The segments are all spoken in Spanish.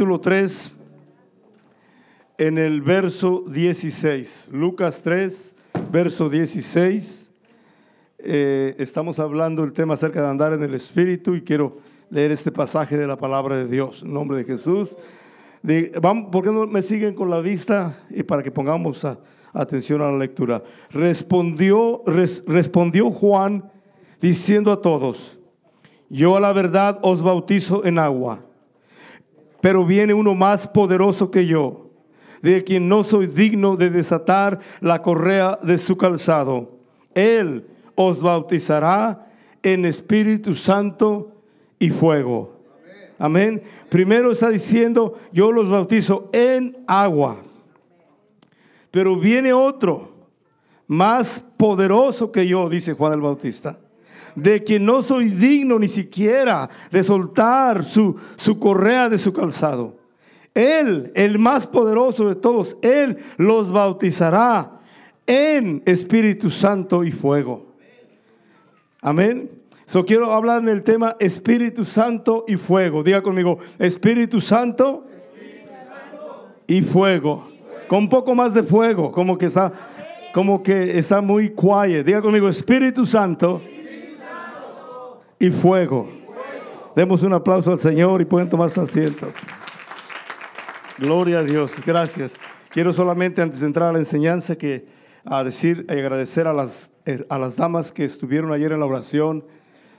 capítulo 3, en el verso 16. Lucas 3, verso 16. Eh, estamos hablando del tema acerca de andar en el Espíritu y quiero leer este pasaje de la palabra de Dios. En nombre de Jesús. ¿Por qué no me siguen con la vista? Y para que pongamos atención a la lectura. Respondió, respondió Juan diciendo a todos, yo a la verdad os bautizo en agua, pero viene uno más poderoso que yo, de quien no soy digno de desatar la correa de su calzado. Él os bautizará en Espíritu Santo y fuego. Amén. Primero está diciendo, yo los bautizo en agua. Pero viene otro, más poderoso que yo, dice Juan el Bautista de que no soy digno ni siquiera de soltar su, su correa de su calzado. Él, el más poderoso de todos, Él los bautizará en Espíritu Santo y fuego. Amén. So quiero hablar en el tema Espíritu Santo y fuego. Diga conmigo, Espíritu Santo, y, fuego. Con un poco más de fuego, como que está, como que está muy quiet. Diga conmigo, Espíritu Santo y fuego. Demos un aplauso al Señor y pueden tomar sus asientos. Gloria a Dios, gracias. Quiero solamente antes de entrar a la enseñanza que a decir y agradecer a las, eh, a las damas que estuvieron ayer en la oración.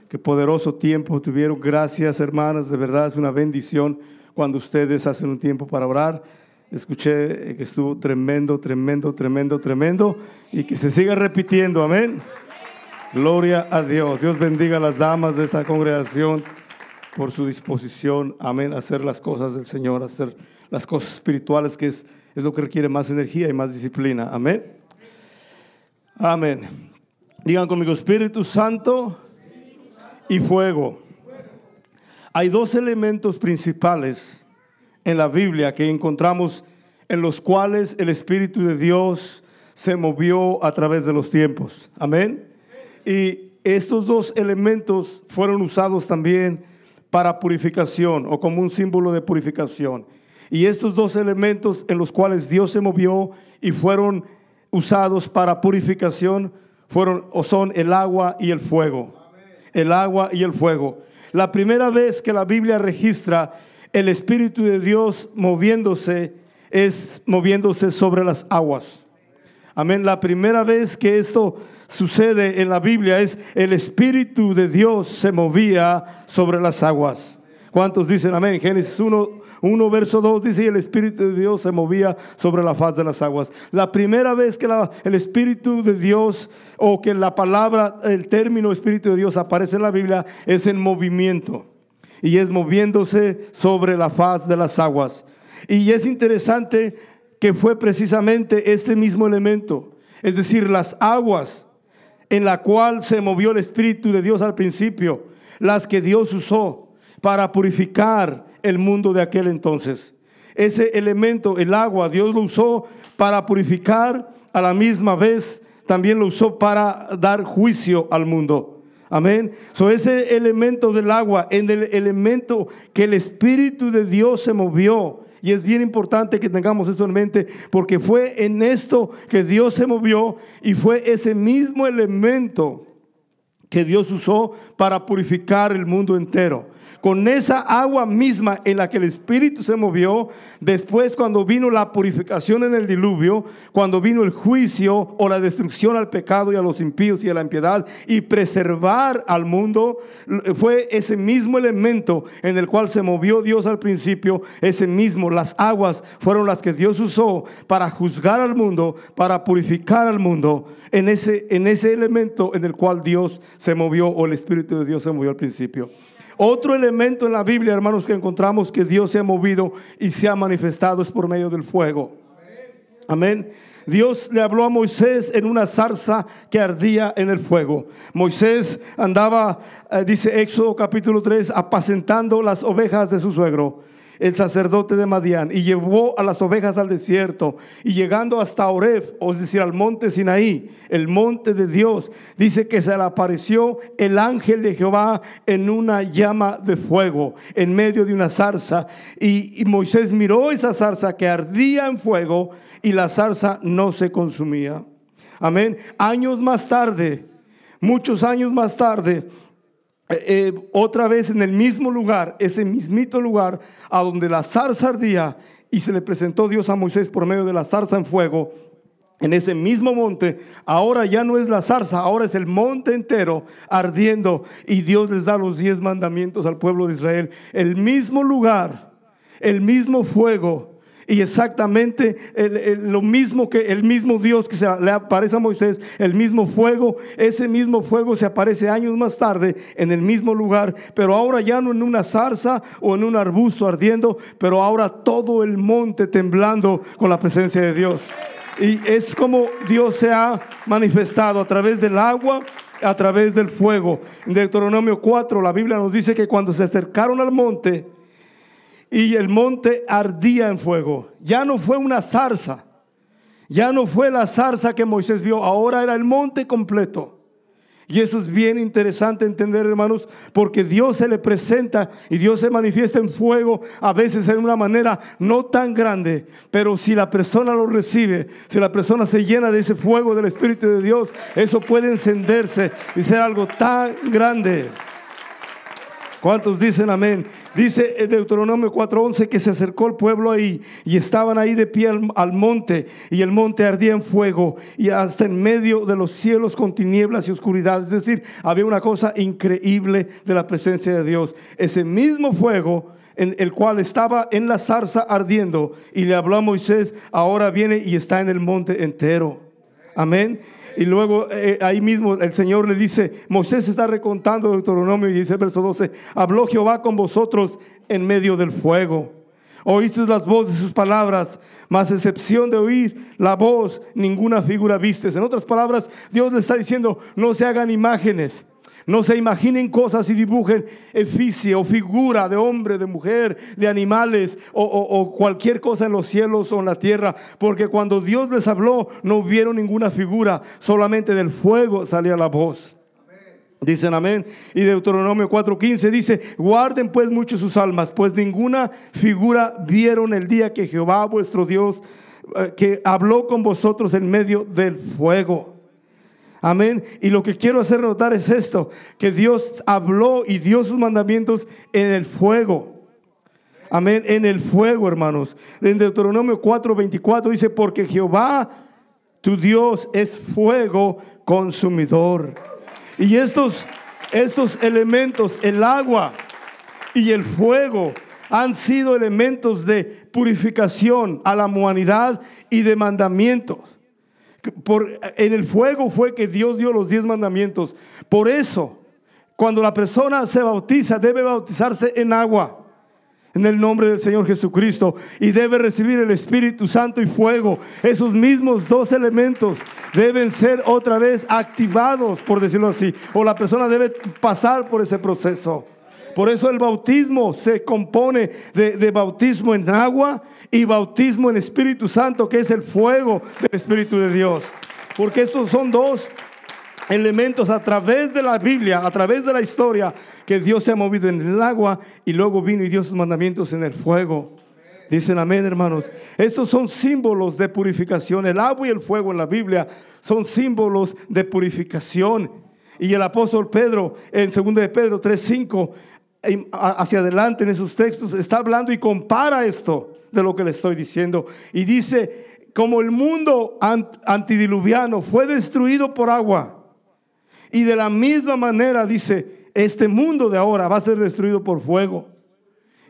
Qué poderoso tiempo tuvieron. Gracias, hermanas. De verdad es una bendición cuando ustedes hacen un tiempo para orar. Escuché que estuvo tremendo, tremendo, tremendo, tremendo y que se siga repitiendo. Amén. Gloria a Dios. Dios bendiga a las damas de esta congregación por su disposición, amén, a hacer las cosas del Señor, a hacer las cosas espirituales, que es, es lo que requiere más energía y más disciplina. Amén. Amén. Digan conmigo, Espíritu Santo y fuego. Hay dos elementos principales en la Biblia que encontramos en los cuales el Espíritu de Dios se movió a través de los tiempos. Amén. Y estos dos elementos fueron usados también para purificación o como un símbolo de purificación. Y estos dos elementos en los cuales Dios se movió y fueron usados para purificación fueron o son el agua y el fuego. El agua y el fuego. La primera vez que la Biblia registra el Espíritu de Dios moviéndose es moviéndose sobre las aguas. Amén. La primera vez que esto sucede en la Biblia es el Espíritu de Dios se movía sobre las aguas. ¿Cuántos dicen amén? Génesis 1, 1 verso 2 dice, el Espíritu de Dios se movía sobre la faz de las aguas. La primera vez que el Espíritu de Dios o que la palabra, el término Espíritu de Dios aparece en la Biblia es en movimiento y es moviéndose sobre la faz de las aguas. Y es interesante que fue precisamente este mismo elemento, es decir, las aguas en la cual se movió el Espíritu de Dios al principio, las que Dios usó para purificar el mundo de aquel entonces. Ese elemento, el agua, Dios lo usó para purificar, a la misma vez también lo usó para dar juicio al mundo. Amén. So ese elemento del agua, en el elemento que el Espíritu de Dios se movió, y es bien importante que tengamos esto en mente porque fue en esto que Dios se movió y fue ese mismo elemento que Dios usó para purificar el mundo entero con esa agua misma en la que el Espíritu se movió, después cuando vino la purificación en el diluvio, cuando vino el juicio o la destrucción al pecado y a los impíos y a la impiedad y preservar al mundo, fue ese mismo elemento en el cual se movió Dios al principio, ese mismo, las aguas fueron las que Dios usó para juzgar al mundo, para purificar al mundo, en ese, en ese elemento en el cual Dios se movió o el Espíritu de Dios se movió al principio. Otro elemento en la Biblia, hermanos, que encontramos que Dios se ha movido y se ha manifestado es por medio del fuego. Amén. Dios le habló a Moisés en una zarza que ardía en el fuego. Moisés andaba, eh, dice Éxodo capítulo 3, apacentando las ovejas de su suegro. El sacerdote de Madián, y llevó a las ovejas al desierto, y llegando hasta Oref, es decir, al monte Sinaí, el monte de Dios, dice que se le apareció el ángel de Jehová en una llama de fuego, en medio de una zarza, y, y Moisés miró esa zarza que ardía en fuego, y la zarza no se consumía. Amén. Años más tarde, muchos años más tarde, eh, eh, otra vez en el mismo lugar, ese mismito lugar a donde la zarza ardía y se le presentó Dios a Moisés por medio de la zarza en fuego, en ese mismo monte, ahora ya no es la zarza, ahora es el monte entero ardiendo y Dios les da los diez mandamientos al pueblo de Israel. El mismo lugar, el mismo fuego, y exactamente lo mismo que el mismo Dios que se le aparece a Moisés, el mismo fuego, ese mismo fuego se aparece años más tarde en el mismo lugar, pero ahora ya no en una zarza o en un arbusto ardiendo, pero ahora todo el monte temblando con la presencia de Dios. Y es como Dios se ha manifestado a través del agua, a través del fuego. En Deuteronomio 4 la Biblia nos dice que cuando se acercaron al monte, y el monte ardía en fuego. Ya no fue una zarza, ya no fue la zarza que Moisés vio, ahora era el monte completo. Y eso es bien interesante entender, hermanos, porque Dios se le presenta y Dios se manifiesta en fuego, a veces en una manera no tan grande, pero si la persona lo recibe, si la persona se llena de ese fuego del Espíritu de Dios, eso puede encenderse y ser algo tan grande. ¿Cuántos dicen amén? Dice Deuteronomio 4:11 que se acercó el pueblo ahí y estaban ahí de pie al, monte y el monte ardía en fuego y hasta en medio de los cielos con tinieblas y oscuridad. Es decir, había una cosa increíble de la presencia de Dios. Ese mismo fuego en el cual estaba en la zarza ardiendo y le habló a Moisés, ahora viene y está en el monte entero. Amén. Y luego eh, ahí mismo el Señor le dice, Moisés está recontando Deuteronomio y dice verso 12, habló Jehová con vosotros en medio del fuego. Oíste las voces de sus palabras, más excepción de oír la voz, ninguna figura vistes. En otras palabras, Dios le está diciendo, no se hagan imágenes. No se imaginen cosas y dibujen eficie o figura de hombre, de mujer, de animales o, cualquier cosa en los cielos o en la tierra. Porque cuando Dios les habló no vieron ninguna figura, solamente del fuego salía la voz. Dicen amén. Y Deuteronomio 4:15 dice, guarden pues mucho sus almas, pues ninguna figura vieron el día que Jehová vuestro Dios, eh, que habló con vosotros en medio del fuego. Amén. Y lo que quiero hacer notar es esto, que Dios habló y dio sus mandamientos en el fuego. Amén, en el fuego, hermanos. En Deuteronomio 4:24 dice, porque Jehová, tu Dios, es fuego consumidor. Y estos, estos elementos, el agua y el fuego, han sido elementos de purificación a la humanidad y de mandamientos. Por, en el fuego fue que Dios dio los diez mandamientos. Por eso, cuando la persona se bautiza, debe bautizarse en agua. En el nombre del Señor Jesucristo. Y debe recibir el Espíritu Santo y fuego. Esos mismos dos elementos deben ser otra vez activados, por decirlo así. O la persona debe pasar por ese proceso. Por eso el bautismo se compone de, bautismo en agua y bautismo en Espíritu Santo, que es el fuego del Espíritu de Dios. Porque estos son dos elementos a través de la Biblia, a través de la historia, que Dios se ha movido en el agua y luego vino y dio sus mandamientos en el fuego. Dicen amén, hermanos. Estos son símbolos de purificación. El agua y el fuego en la Biblia son símbolos de purificación. Y el apóstol Pedro, en 2 de Pedro 3:5, hacia adelante en esos textos, está hablando y compara esto de lo que le estoy diciendo. Y dice, como el mundo antidiluviano fue destruido por agua, y de la misma manera dice, este mundo de ahora va a ser destruido por fuego.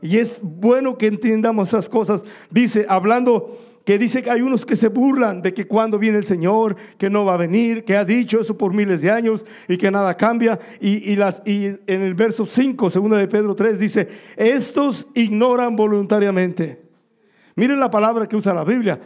Y es bueno que entendamos esas cosas. Dice, hablando que dice que hay unos que se burlan de que cuando viene el Señor, que no va a venir, que ha dicho eso por miles de años y que nada cambia. Y, las, y en el verso 5, segunda de Pedro 3, dice, estos ignoran voluntariamente. Miren la palabra que usa la Biblia.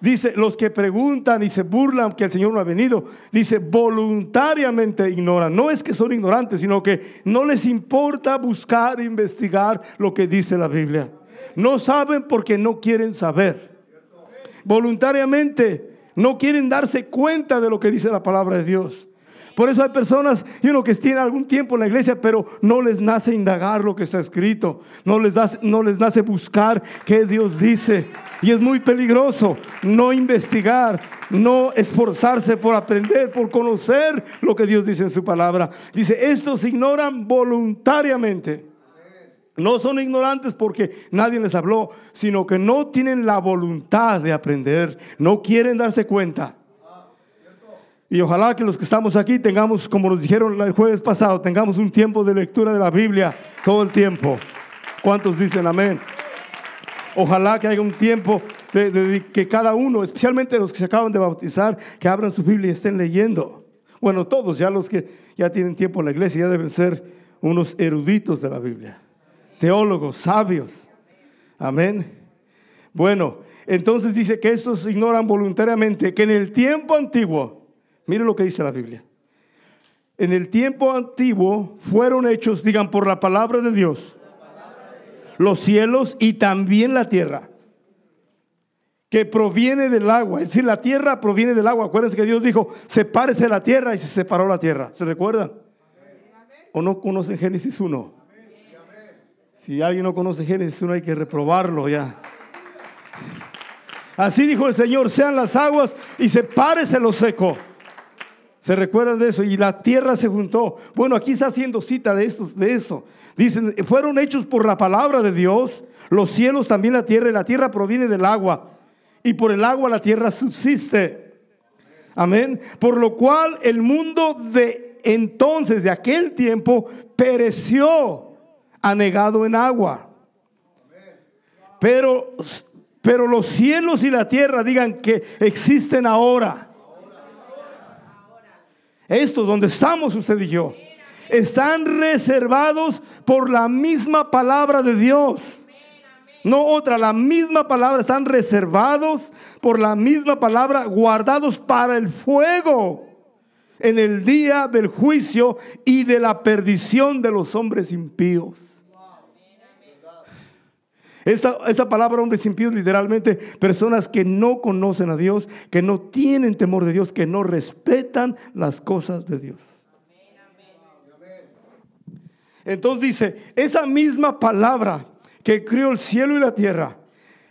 Dice, los que preguntan y se burlan que el Señor no ha venido, dice, voluntariamente ignoran. No es que son ignorantes, sino que no les importa buscar e investigar lo que dice la Biblia. No saben porque no quieren saber. Voluntariamente no quieren darse cuenta de lo que dice la palabra de Dios. Por eso hay personas y uno que tiene algún tiempo en la iglesia, pero no les nace indagar lo que está escrito, no les, no les nace buscar qué Dios dice. Y es muy peligroso no investigar, no esforzarse por aprender, por conocer lo que Dios dice en su palabra. Dice, estos ignoran voluntariamente. No son ignorantes porque nadie les habló, sino que no tienen la voluntad de aprender, no quieren darse cuenta. Y ojalá que los que estamos aquí tengamos, como nos dijeron el jueves pasado, tengamos un tiempo de lectura de la Biblia todo el tiempo. ¿Cuántos dicen amén? Ojalá que haya un tiempo de, que cada uno, especialmente los que se acaban de bautizar, que abran su Biblia y estén leyendo. Bueno, todos, ya los que ya tienen tiempo en la iglesia, ya deben ser unos eruditos de la Biblia, teólogos, sabios. Amén. Bueno, entonces dice que estos ignoran voluntariamente que en el tiempo antiguo, Mire lo que dice la Biblia. En el tiempo antiguo fueron hechos, digan, por la palabra de Dios, los cielos y también la tierra, que proviene del agua. Es decir, la tierra proviene del agua. Acuérdense que Dios dijo, sepárese la tierra y se separó la tierra. ¿Se recuerdan? ¿O no conocen Génesis 1? Si alguien no conoce Génesis 1 hay que reprobarlo ya. Así dijo el Señor, sean las aguas y sepárese lo seco. ¿Se recuerdan de eso? Y la tierra se juntó. Bueno, aquí está haciendo cita de esto, de esto. Dicen, fueron hechos por la palabra de Dios, los cielos también la tierra, y la tierra proviene del agua, y por el agua la tierra subsiste. Amén. Por lo cual el mundo de entonces, de aquel tiempo, pereció anegado en agua. Pero, pero los cielos y la tierra digan que existen ahora estos donde estamos usted y yo, están reservados por la misma palabra de Dios. No otra, la misma palabra, están reservados por la misma palabra, guardados para el fuego en el día del juicio y de la perdición de los hombres impíos. Esta, palabra hombres impíos literalmente personas que no conocen a Dios, que no tienen temor de Dios, que no respetan las cosas de Dios. Entonces dice, esa misma palabra que creó el cielo y la tierra,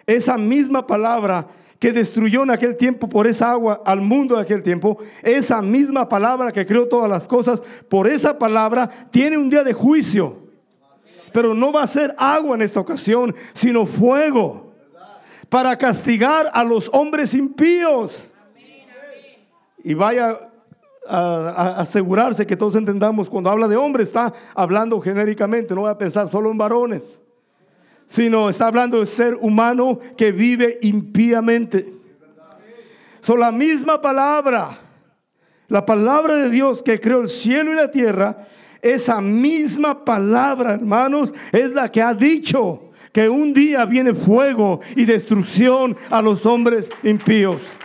esa misma palabra que destruyó en aquel tiempo por esa agua al mundo de aquel tiempo, esa misma palabra que creó todas las cosas, por esa palabra tiene un día de juicio. Pero no va a ser agua en esta ocasión, sino fuego. Para castigar a los hombres impíos. Y vaya a, asegurarse que todos entendamos, cuando habla de hombres está hablando genéricamente, no voy a pensar solo en varones, sino está hablando de ser humano que vive impíamente. Son la misma palabra, la palabra de Dios que creó el cielo y la tierra, esa misma palabra, hermanos, es la que ha dicho que un día viene fuego y destrucción a los hombres impíos.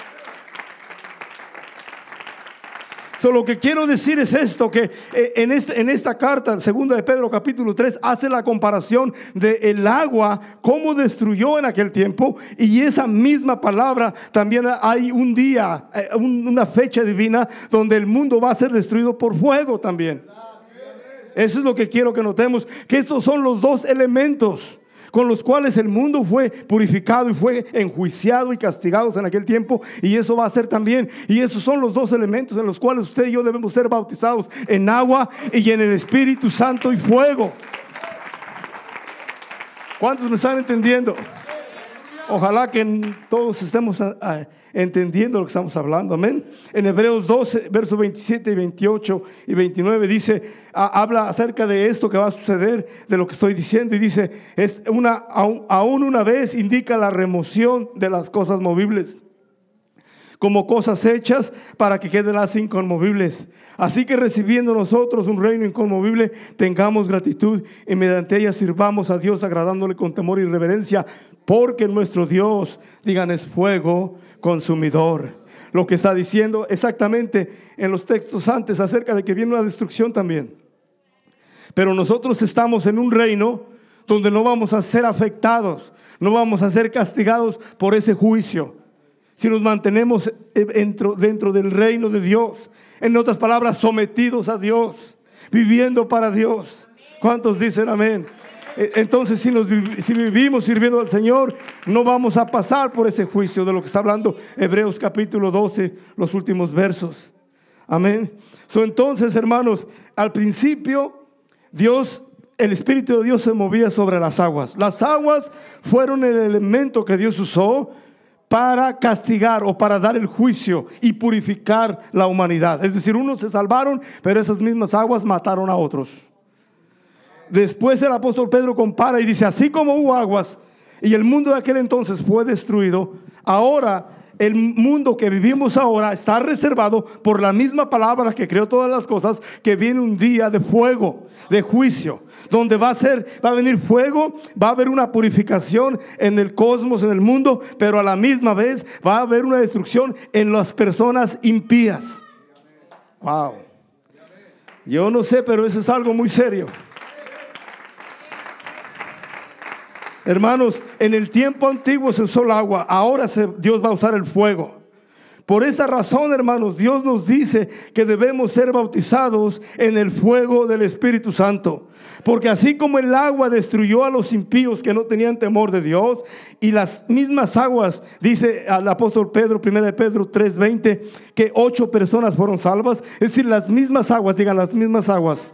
lo que quiero decir es esto, que eh, en, este, en esta carta, segunda de Pedro capítulo 3, hace la comparación de el agua, cómo destruyó en aquel tiempo, y esa misma palabra también hay un día, eh, una fecha divina donde el mundo va a ser destruido por fuego también. Eso es lo que quiero que notemos, que estos son los dos elementos con los cuales el mundo fue purificado y fue enjuiciado y castigado en aquel tiempo, y eso va a ser también. Y esos son los dos elementos en los cuales usted y yo debemos ser bautizados en agua y en el Espíritu Santo y fuego. ¿Cuántos me están entendiendo? Ojalá que todos estemos ah, ah, entendiendo lo que estamos hablando. Amén. En Hebreos 12, versos 27 y 28 y 29 dice, habla acerca de esto que va a suceder, de lo que estoy diciendo. Y dice, es una, aún una vez indica la remoción de las cosas movibles como cosas hechas para que queden así inconmovibles. Así que recibiendo nosotros un reino inconmovible, tengamos gratitud y mediante ella sirvamos a Dios agradándole con temor y reverencia, porque nuestro Dios, digan, es fuego consumidor. Lo que está diciendo exactamente en los textos antes acerca de que viene una destrucción también. Pero nosotros estamos en un reino donde no vamos a ser afectados, no vamos a ser castigados por ese juicio. Si nos mantenemos dentro, dentro del reino de Dios, en otras palabras, sometidos a Dios, viviendo para Dios. ¿Cuántos dicen amén? E, entonces, si, nos, si vivimos sirviendo al Señor, no vamos a pasar por ese juicio de lo que está hablando Hebreos capítulo 12, los últimos versos. Amén. So, entonces, hermanos, al principio, Dios, el Espíritu de Dios se movía sobre las aguas. Las aguas fueron el elemento que Dios usó para castigar o para dar el juicio y purificar la humanidad. Es decir, unos se salvaron, pero esas mismas aguas mataron a otros. Después el apóstol Pedro compara y dice, así como hubo aguas y el mundo de aquel entonces fue destruido, ahora el mundo que vivimos ahora está reservado por la misma palabra que creó todas las cosas, que viene un día de fuego, de juicio, donde va a ser, va a venir fuego, va a haber una purificación en el cosmos, en el mundo, pero a la misma vez va a haber una destrucción en las personas impías. Wow. Yo no sé, pero eso es algo muy serio. Hermanos, en el tiempo antiguo se usó el agua, ahora Dios va a usar el fuego. Por esta razón, hermanos, Dios nos dice que debemos ser bautizados en el fuego del Espíritu Santo. Porque así como el agua destruyó a los impíos que no tenían temor de Dios, y las mismas aguas, dice al apóstol Pedro, 1 de Pedro 3:20, que ocho personas fueron salvas, es decir, las mismas aguas, digan las mismas aguas,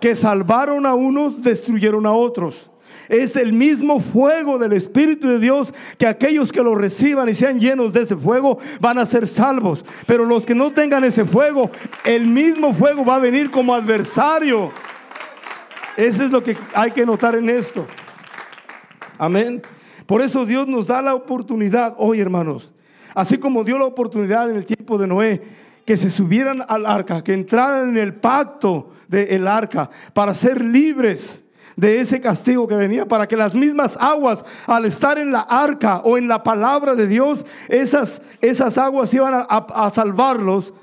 que salvaron a unos, destruyeron a otros es el mismo fuego del Espíritu de Dios que aquellos que lo reciban y sean llenos de ese fuego van a ser salvos. Pero los que no tengan ese fuego, el mismo fuego va a venir como adversario. Eso es lo que hay que notar en esto. Amén. Por eso Dios nos da la oportunidad hoy, hermanos. Así como dio la oportunidad en el tiempo de Noé, que se subieran al arca, que entraran en el pacto del arca para ser libres de ese castigo que venía, para que las mismas aguas, al estar en la arca o en la palabra de Dios, esas, esas aguas iban a, a salvarlos,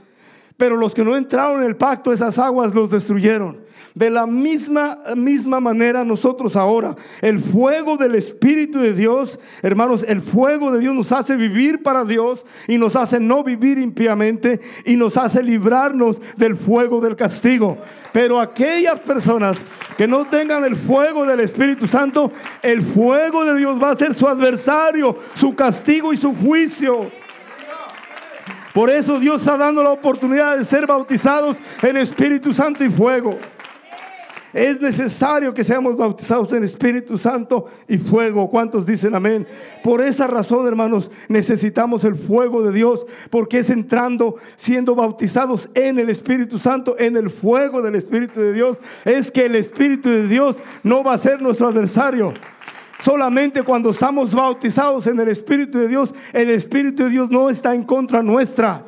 pero los que no entraron en el pacto, esas aguas los destruyeron. De la misma, misma manera nosotros ahora, el fuego del Espíritu de Dios, hermanos, el fuego de Dios nos hace vivir para Dios y nos hace no vivir impíamente y nos hace librarnos del fuego del castigo. Pero aquellas personas que no tengan el fuego del Espíritu Santo, el fuego de Dios va a ser su adversario, su castigo y su juicio. Por eso Dios está dando la oportunidad de ser bautizados en Espíritu Santo y fuego. Es necesario que seamos bautizados en Espíritu Santo y fuego. ¿Cuántos dicen amén? Por esa razón, hermanos, necesitamos el fuego de Dios, porque es entrando, siendo bautizados en el Espíritu Santo, en el fuego del Espíritu de Dios, es que el Espíritu de Dios no va a ser nuestro adversario. Solamente cuando estamos bautizados en el Espíritu de Dios, el Espíritu de Dios no está en contra nuestra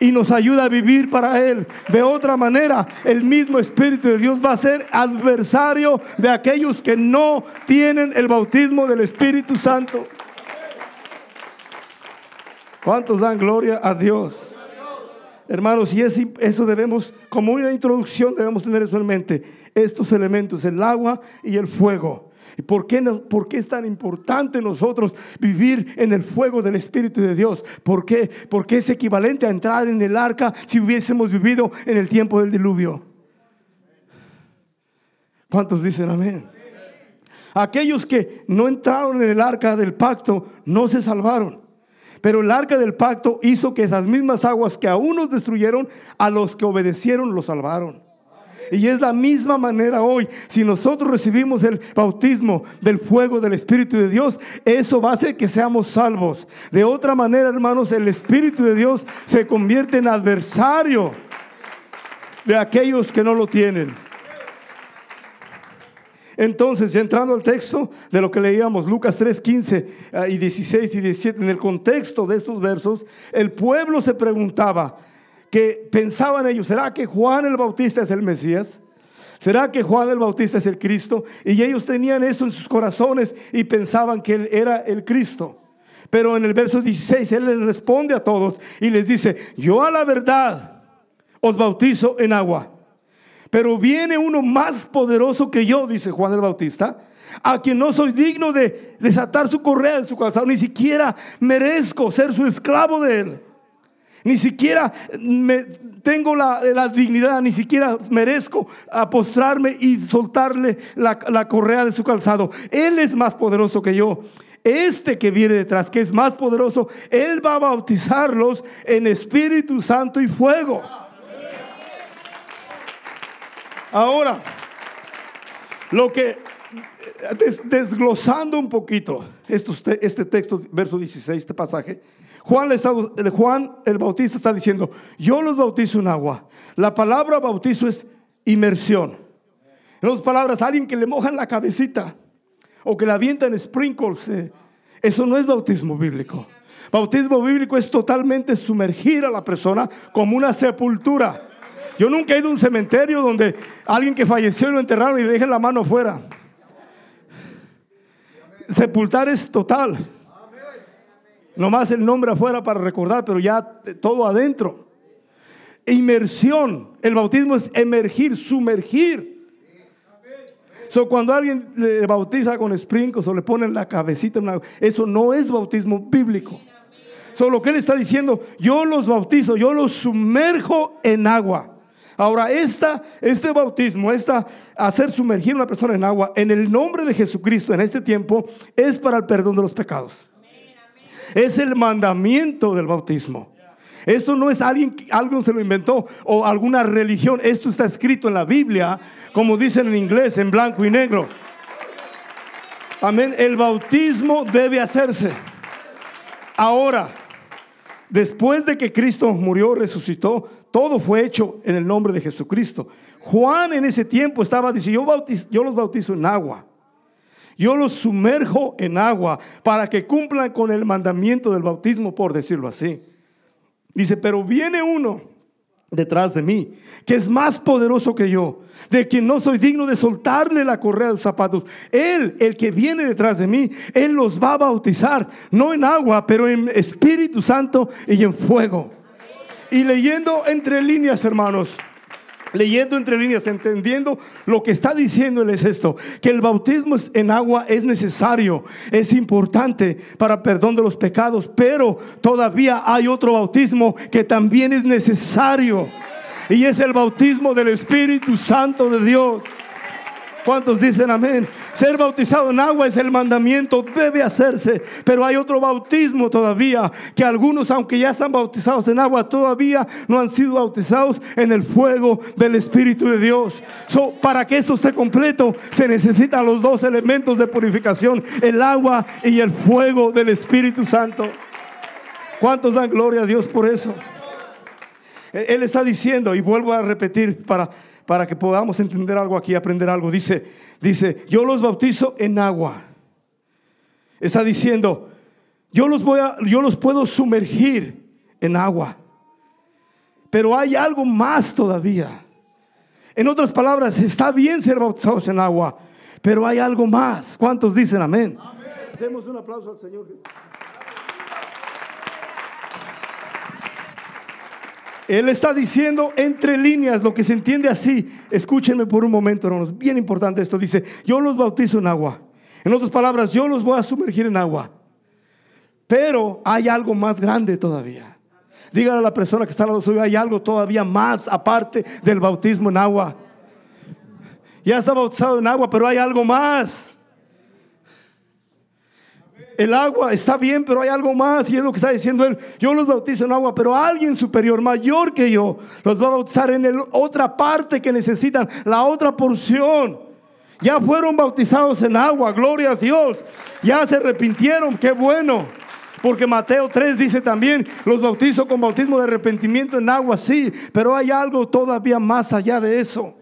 y nos ayuda a vivir para Él. De otra manera, el mismo Espíritu de Dios va a ser adversario de aquellos que no tienen el bautismo del Espíritu Santo. ¿Cuántos dan gloria a Dios? Hermanos, y eso debemos, como una introducción, debemos tener eso en mente. Estos elementos, el agua y el fuego. ¿Y por qué, por qué es tan importante nosotros vivir en el fuego del Espíritu de Dios? ¿Por qué? Porque es equivalente a entrar en el arca si hubiésemos vivido en el tiempo del diluvio. ¿Cuántos dicen amén? Aquellos que no entraron en el arca del pacto no se salvaron. Pero el arca del pacto hizo que esas mismas aguas que a unos destruyeron, a los que obedecieron los salvaron. Y es la misma manera hoy. Si nosotros recibimos el bautismo del fuego del Espíritu de Dios, eso va a hacer que seamos salvos. De otra manera, hermanos, el Espíritu de Dios se convierte en adversario de aquellos que no lo tienen. Entonces, entrando al texto de lo que leíamos, Lucas 3, 15 eh, y 16 y 17, en el contexto de estos versos, el pueblo se preguntaba, que pensaban ellos, ¿será que Juan el Bautista es el Mesías? ¿Será que Juan el Bautista es el Cristo? Y ellos tenían eso en sus corazones y pensaban que él era el Cristo. Pero en el verso 16 él les responde a todos y les dice, yo a la verdad os bautizo en agua. Pero viene uno más poderoso que yo, dice Juan el Bautista, a quien no soy digno de desatar su correa de su calzado, ni siquiera merezco ser su esclavo de él. Ni siquiera me, tengo la, dignidad, ni siquiera merezco apostrarme y soltarle la, correa de su calzado. Él es más poderoso que yo. Este que viene detrás, que es más poderoso, Él va a bautizarlos en Espíritu Santo y fuego. Ahora, lo que desglosando un poquito este texto, verso 16, este pasaje, Juan, el Bautista está diciendo, yo los bautizo en agua. La palabra bautizo es inmersión. En otras palabras, alguien que le mojan la cabecita o que la avientan en sprinkles, eh, eso no es bautismo bíblico. Bautismo bíblico es totalmente sumergir a la persona como una sepultura. Yo nunca he ido a un cementerio donde alguien que falleció lo enterraron y le dejen la mano afuera. Sepultar es total. Nomás el nombre afuera para recordar, pero ya todo adentro. Inmersión. El bautismo es emergir, sumergir. So, cuando alguien le bautiza con sprinkles o le ponen la cabecita, eso no es bautismo bíblico. So, lo que él está diciendo, yo los bautizo, yo los sumerjo en agua. Ahora, esta, este bautismo, esta hacer sumergir a una persona en agua en el nombre de Jesucristo en este tiempo es para el perdón de los pecados. Es el mandamiento del bautismo. Esto no es alguien, alguien se lo inventó o alguna religión. Esto está escrito en la Biblia, como dicen en inglés, en blanco y negro. Amén. El bautismo debe hacerse. Ahora, después de que Cristo murió, resucitó, todo fue hecho en el nombre de Jesucristo. Juan en ese tiempo estaba diciendo, yo, yo los bautizo en agua. Yo los sumerjo en agua para que cumplan con el mandamiento del bautismo, por decirlo así. Dice, pero viene uno detrás de mí, que es más poderoso que yo, de quien no soy digno de soltarle la correa de los zapatos. Él, el que viene detrás de mí, Él los va a bautizar, no en agua, pero en Espíritu Santo y en fuego. Y leyendo entre líneas, hermanos, leyendo entre líneas, entendiendo lo que está diciendo él es esto, que el bautismo en agua es necesario, es importante para perdón de los pecados, pero todavía hay otro bautismo que también es necesario. Y es el bautismo del Espíritu Santo de Dios. ¿Cuántos dicen amén? Ser bautizado en agua es el mandamiento, debe hacerse, pero hay otro bautismo todavía, que algunos, aunque ya están bautizados en agua, todavía no han sido bautizados en el fuego del Espíritu de Dios. para que esto esté completo, se necesitan los dos elementos de purificación, el agua y el fuego del Espíritu Santo. ¿Cuántos dan gloria a Dios por eso? Él está diciendo, y vuelvo a repetir para para que podamos entender algo aquí, aprender algo. Dice, dice, yo los bautizo en agua. Está diciendo, yo los voy yo los puedo sumergir en agua. Pero hay algo más todavía. En otras palabras, está bien ser bautizados en agua, pero hay algo más. ¿Cuántos dicen amén? amén. Demos un aplauso al Señor Él está diciendo entre líneas lo que se entiende así. Escúchenme por un momento, hermanos. Bien importante esto. Dice, yo los bautizo en agua. En otras palabras, yo los voy a sumergir en agua. Pero hay algo más grande todavía. Dígale a la persona que está al lado suyo, hay algo todavía más aparte del bautismo en agua. Ya está bautizado en agua, pero hay algo más el agua está bien, pero hay algo más. Y es lo que está diciendo él. Yo los bautizo en agua, pero alguien superior, mayor que yo, los va a bautizar en el, otra parte que necesitan, la otra porción. Ya fueron bautizados en agua, gloria a Dios. Ya se arrepintieron, qué bueno. Porque Mateo 3 dice también, los bautizo con bautismo de arrepentimiento en agua, sí, pero hay algo todavía más allá de eso.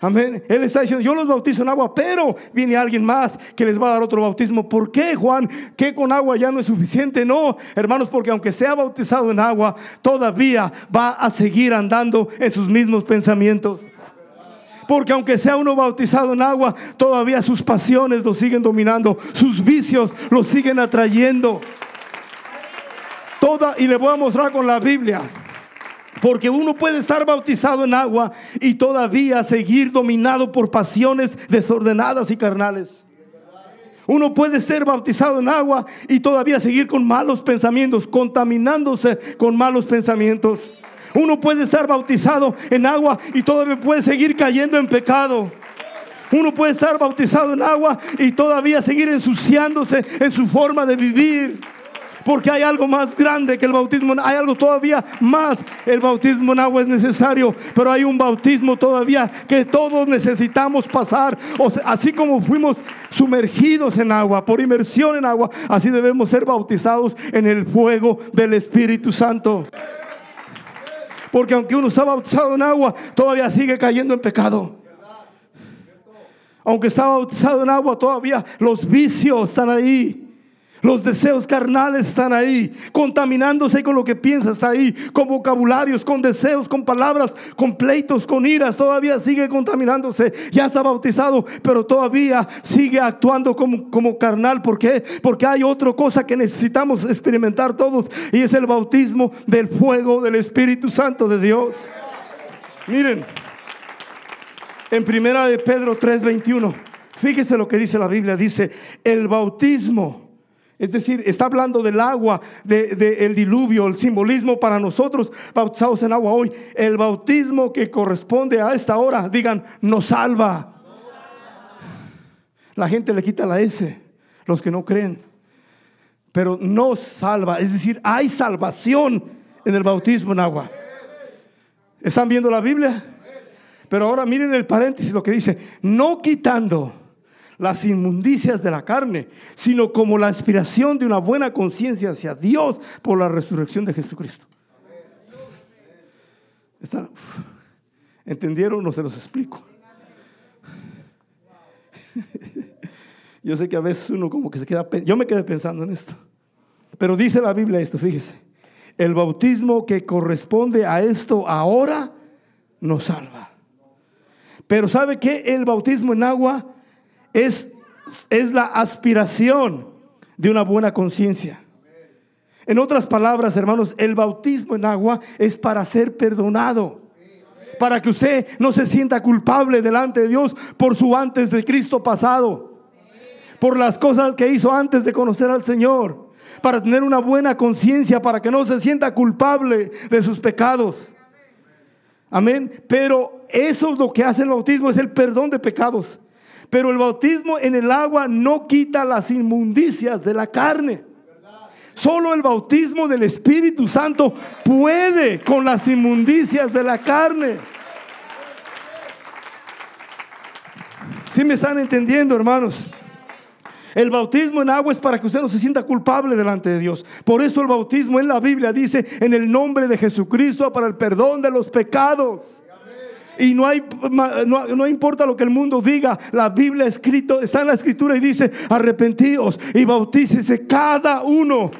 Amén. Él está diciendo, yo los bautizo en agua, pero viene alguien más que les va a dar otro bautismo. ¿Por qué, Juan? ¿Que con agua ya no es suficiente? No, hermanos, porque aunque sea bautizado en agua, todavía va a seguir andando en sus mismos pensamientos. Porque aunque sea uno bautizado en agua, todavía sus pasiones lo siguen dominando, sus vicios lo siguen atrayendo. Toda, y le voy a mostrar con la Biblia. Porque uno puede estar bautizado en agua y todavía seguir dominado por pasiones desordenadas y carnales. Uno puede ser bautizado en agua y todavía seguir con malos pensamientos, contaminándose con malos pensamientos. Uno puede estar bautizado en agua y todavía puede seguir cayendo en pecado. Uno puede estar bautizado en agua y todavía seguir ensuciándose en su forma de vivir. Porque hay algo más grande que el bautismo, hay algo todavía más. El bautismo en agua es necesario, pero hay un bautismo todavía que todos necesitamos pasar. O así como fuimos sumergidos en agua, por inmersión en agua, así debemos ser bautizados en el fuego del Espíritu Santo. Porque aunque uno está bautizado en agua, todavía sigue cayendo en pecado. Aunque está bautizado en agua, todavía los vicios están ahí. Los deseos carnales están ahí, contaminándose con lo que piensa, está ahí, con vocabularios, con deseos, con palabras, con pleitos, con iras, todavía sigue contaminándose, ya está bautizado, pero todavía sigue actuando como, como carnal. ¿Por qué? Porque hay otra cosa que necesitamos experimentar todos y es el bautismo del fuego del Espíritu Santo de Dios. Miren, en primera de Pedro 3:21, fíjese lo que dice la Biblia, dice, el bautismo es decir, está hablando del agua, del diluvio, el simbolismo para nosotros bautizados en agua hoy. El bautismo que corresponde a esta hora, digan, nos salva. La gente le quita la S, los que no creen. Pero nos salva. Es decir, hay salvación en el bautismo en agua. ¿Están viendo la Biblia? Pero ahora miren el paréntesis, lo que dice, no quitando las inmundicias de la carne, sino como la aspiración de una buena conciencia hacia Dios por la resurrección de Jesucristo. ¿Entendieron? No se los explico. Yo sé que a veces uno como que se queda, yo me quedé pensando en esto. Pero dice la Biblia esto, fíjese. El bautismo que corresponde a esto ahora nos salva. Pero ¿sabe qué? El bautismo en agua es, es la aspiración de una buena conciencia. En otras palabras, hermanos, el bautismo en agua es para ser perdonado. Para que usted no se sienta culpable delante de Dios por su antes de Cristo pasado. Por las cosas que hizo antes de conocer al Señor. Para tener una buena conciencia, para que no se sienta culpable de sus pecados. Amén. Pero eso es lo que hace el bautismo, es el perdón de pecados. Pero el bautismo en el agua no quita las inmundicias de la carne. Solo el bautismo del Espíritu Santo puede con las inmundicias de la carne. Si me están entendiendo, hermanos? El bautismo en agua es para que usted no se sienta culpable delante de Dios. Por eso el bautismo en la Biblia dice en el nombre de Jesucristo para el perdón de los pecados. Y no, hay, no, importa lo que el mundo diga, la Biblia escrito, está en la escritura y dice, arrepentíos y bautícese cada uno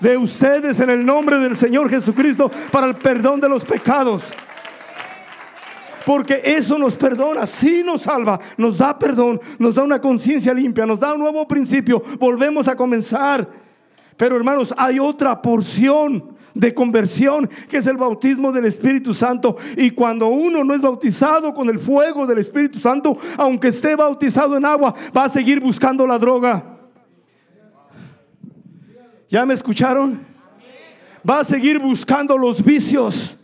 de ustedes en el nombre del Señor Jesucristo para el perdón de los pecados. Porque eso nos perdona, sí nos salva, nos da perdón, nos da una conciencia limpia, nos da un nuevo principio, volvemos a comenzar. Pero hermanos, hay otra porción de conversión, que es el bautismo del Espíritu Santo. Y cuando uno no es bautizado con el fuego del Espíritu Santo, aunque esté bautizado en agua, va a seguir buscando la droga. ¿Ya me escucharon? Va a seguir buscando los vicios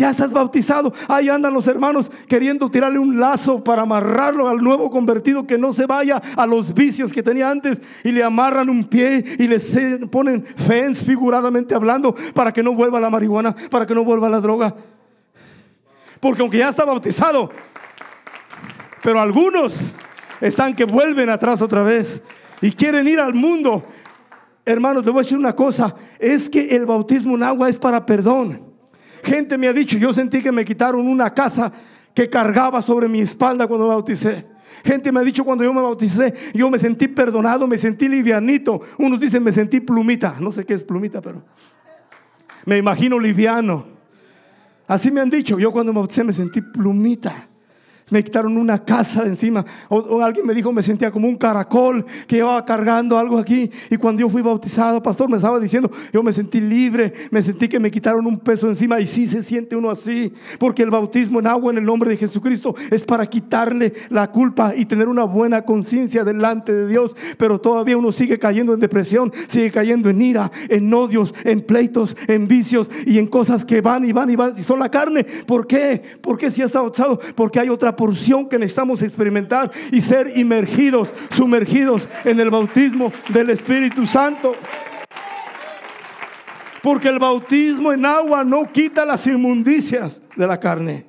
ya estás bautizado. Ahí andan los hermanos queriendo tirarle un lazo para amarrarlo al nuevo convertido que no se vaya a los vicios que tenía antes y le amarran un pie y le ponen fence figuradamente hablando para que no vuelva la marihuana, para que no vuelva la droga. Porque aunque ya está bautizado, pero algunos están que vuelven atrás otra vez y quieren ir al mundo. Hermanos, te voy a decir una cosa, es que el bautismo en agua es para perdón. Gente me ha dicho, yo sentí que me quitaron una casa que cargaba sobre mi espalda cuando me bauticé. Gente me ha dicho cuando yo me bauticé, yo me sentí perdonado, me sentí livianito. Unos dicen me sentí plumita, no sé qué es plumita, pero me imagino liviano. Así me han dicho, yo cuando me bauticé me sentí plumita. Me quitaron una casa de encima. O, alguien me dijo, me sentía como un caracol que llevaba cargando algo aquí. Y cuando yo fui bautizado, pastor, me estaba diciendo, yo me sentí libre, me sentí que me quitaron un peso encima. Y sí se siente uno así, porque el bautismo en agua en el nombre de Jesucristo es para quitarle la culpa y tener una buena conciencia delante de Dios. Pero todavía uno sigue cayendo en depresión, sigue cayendo en ira, en odios, en pleitos, en vicios y en cosas que van y van y van y son la carne. ¿Por qué? Porque si está bautizado, porque hay otra porción que necesitamos experimentar y ser inmergidos, sumergidos en el bautismo del Espíritu Santo. Porque el bautismo en agua no quita las inmundicias de la carne.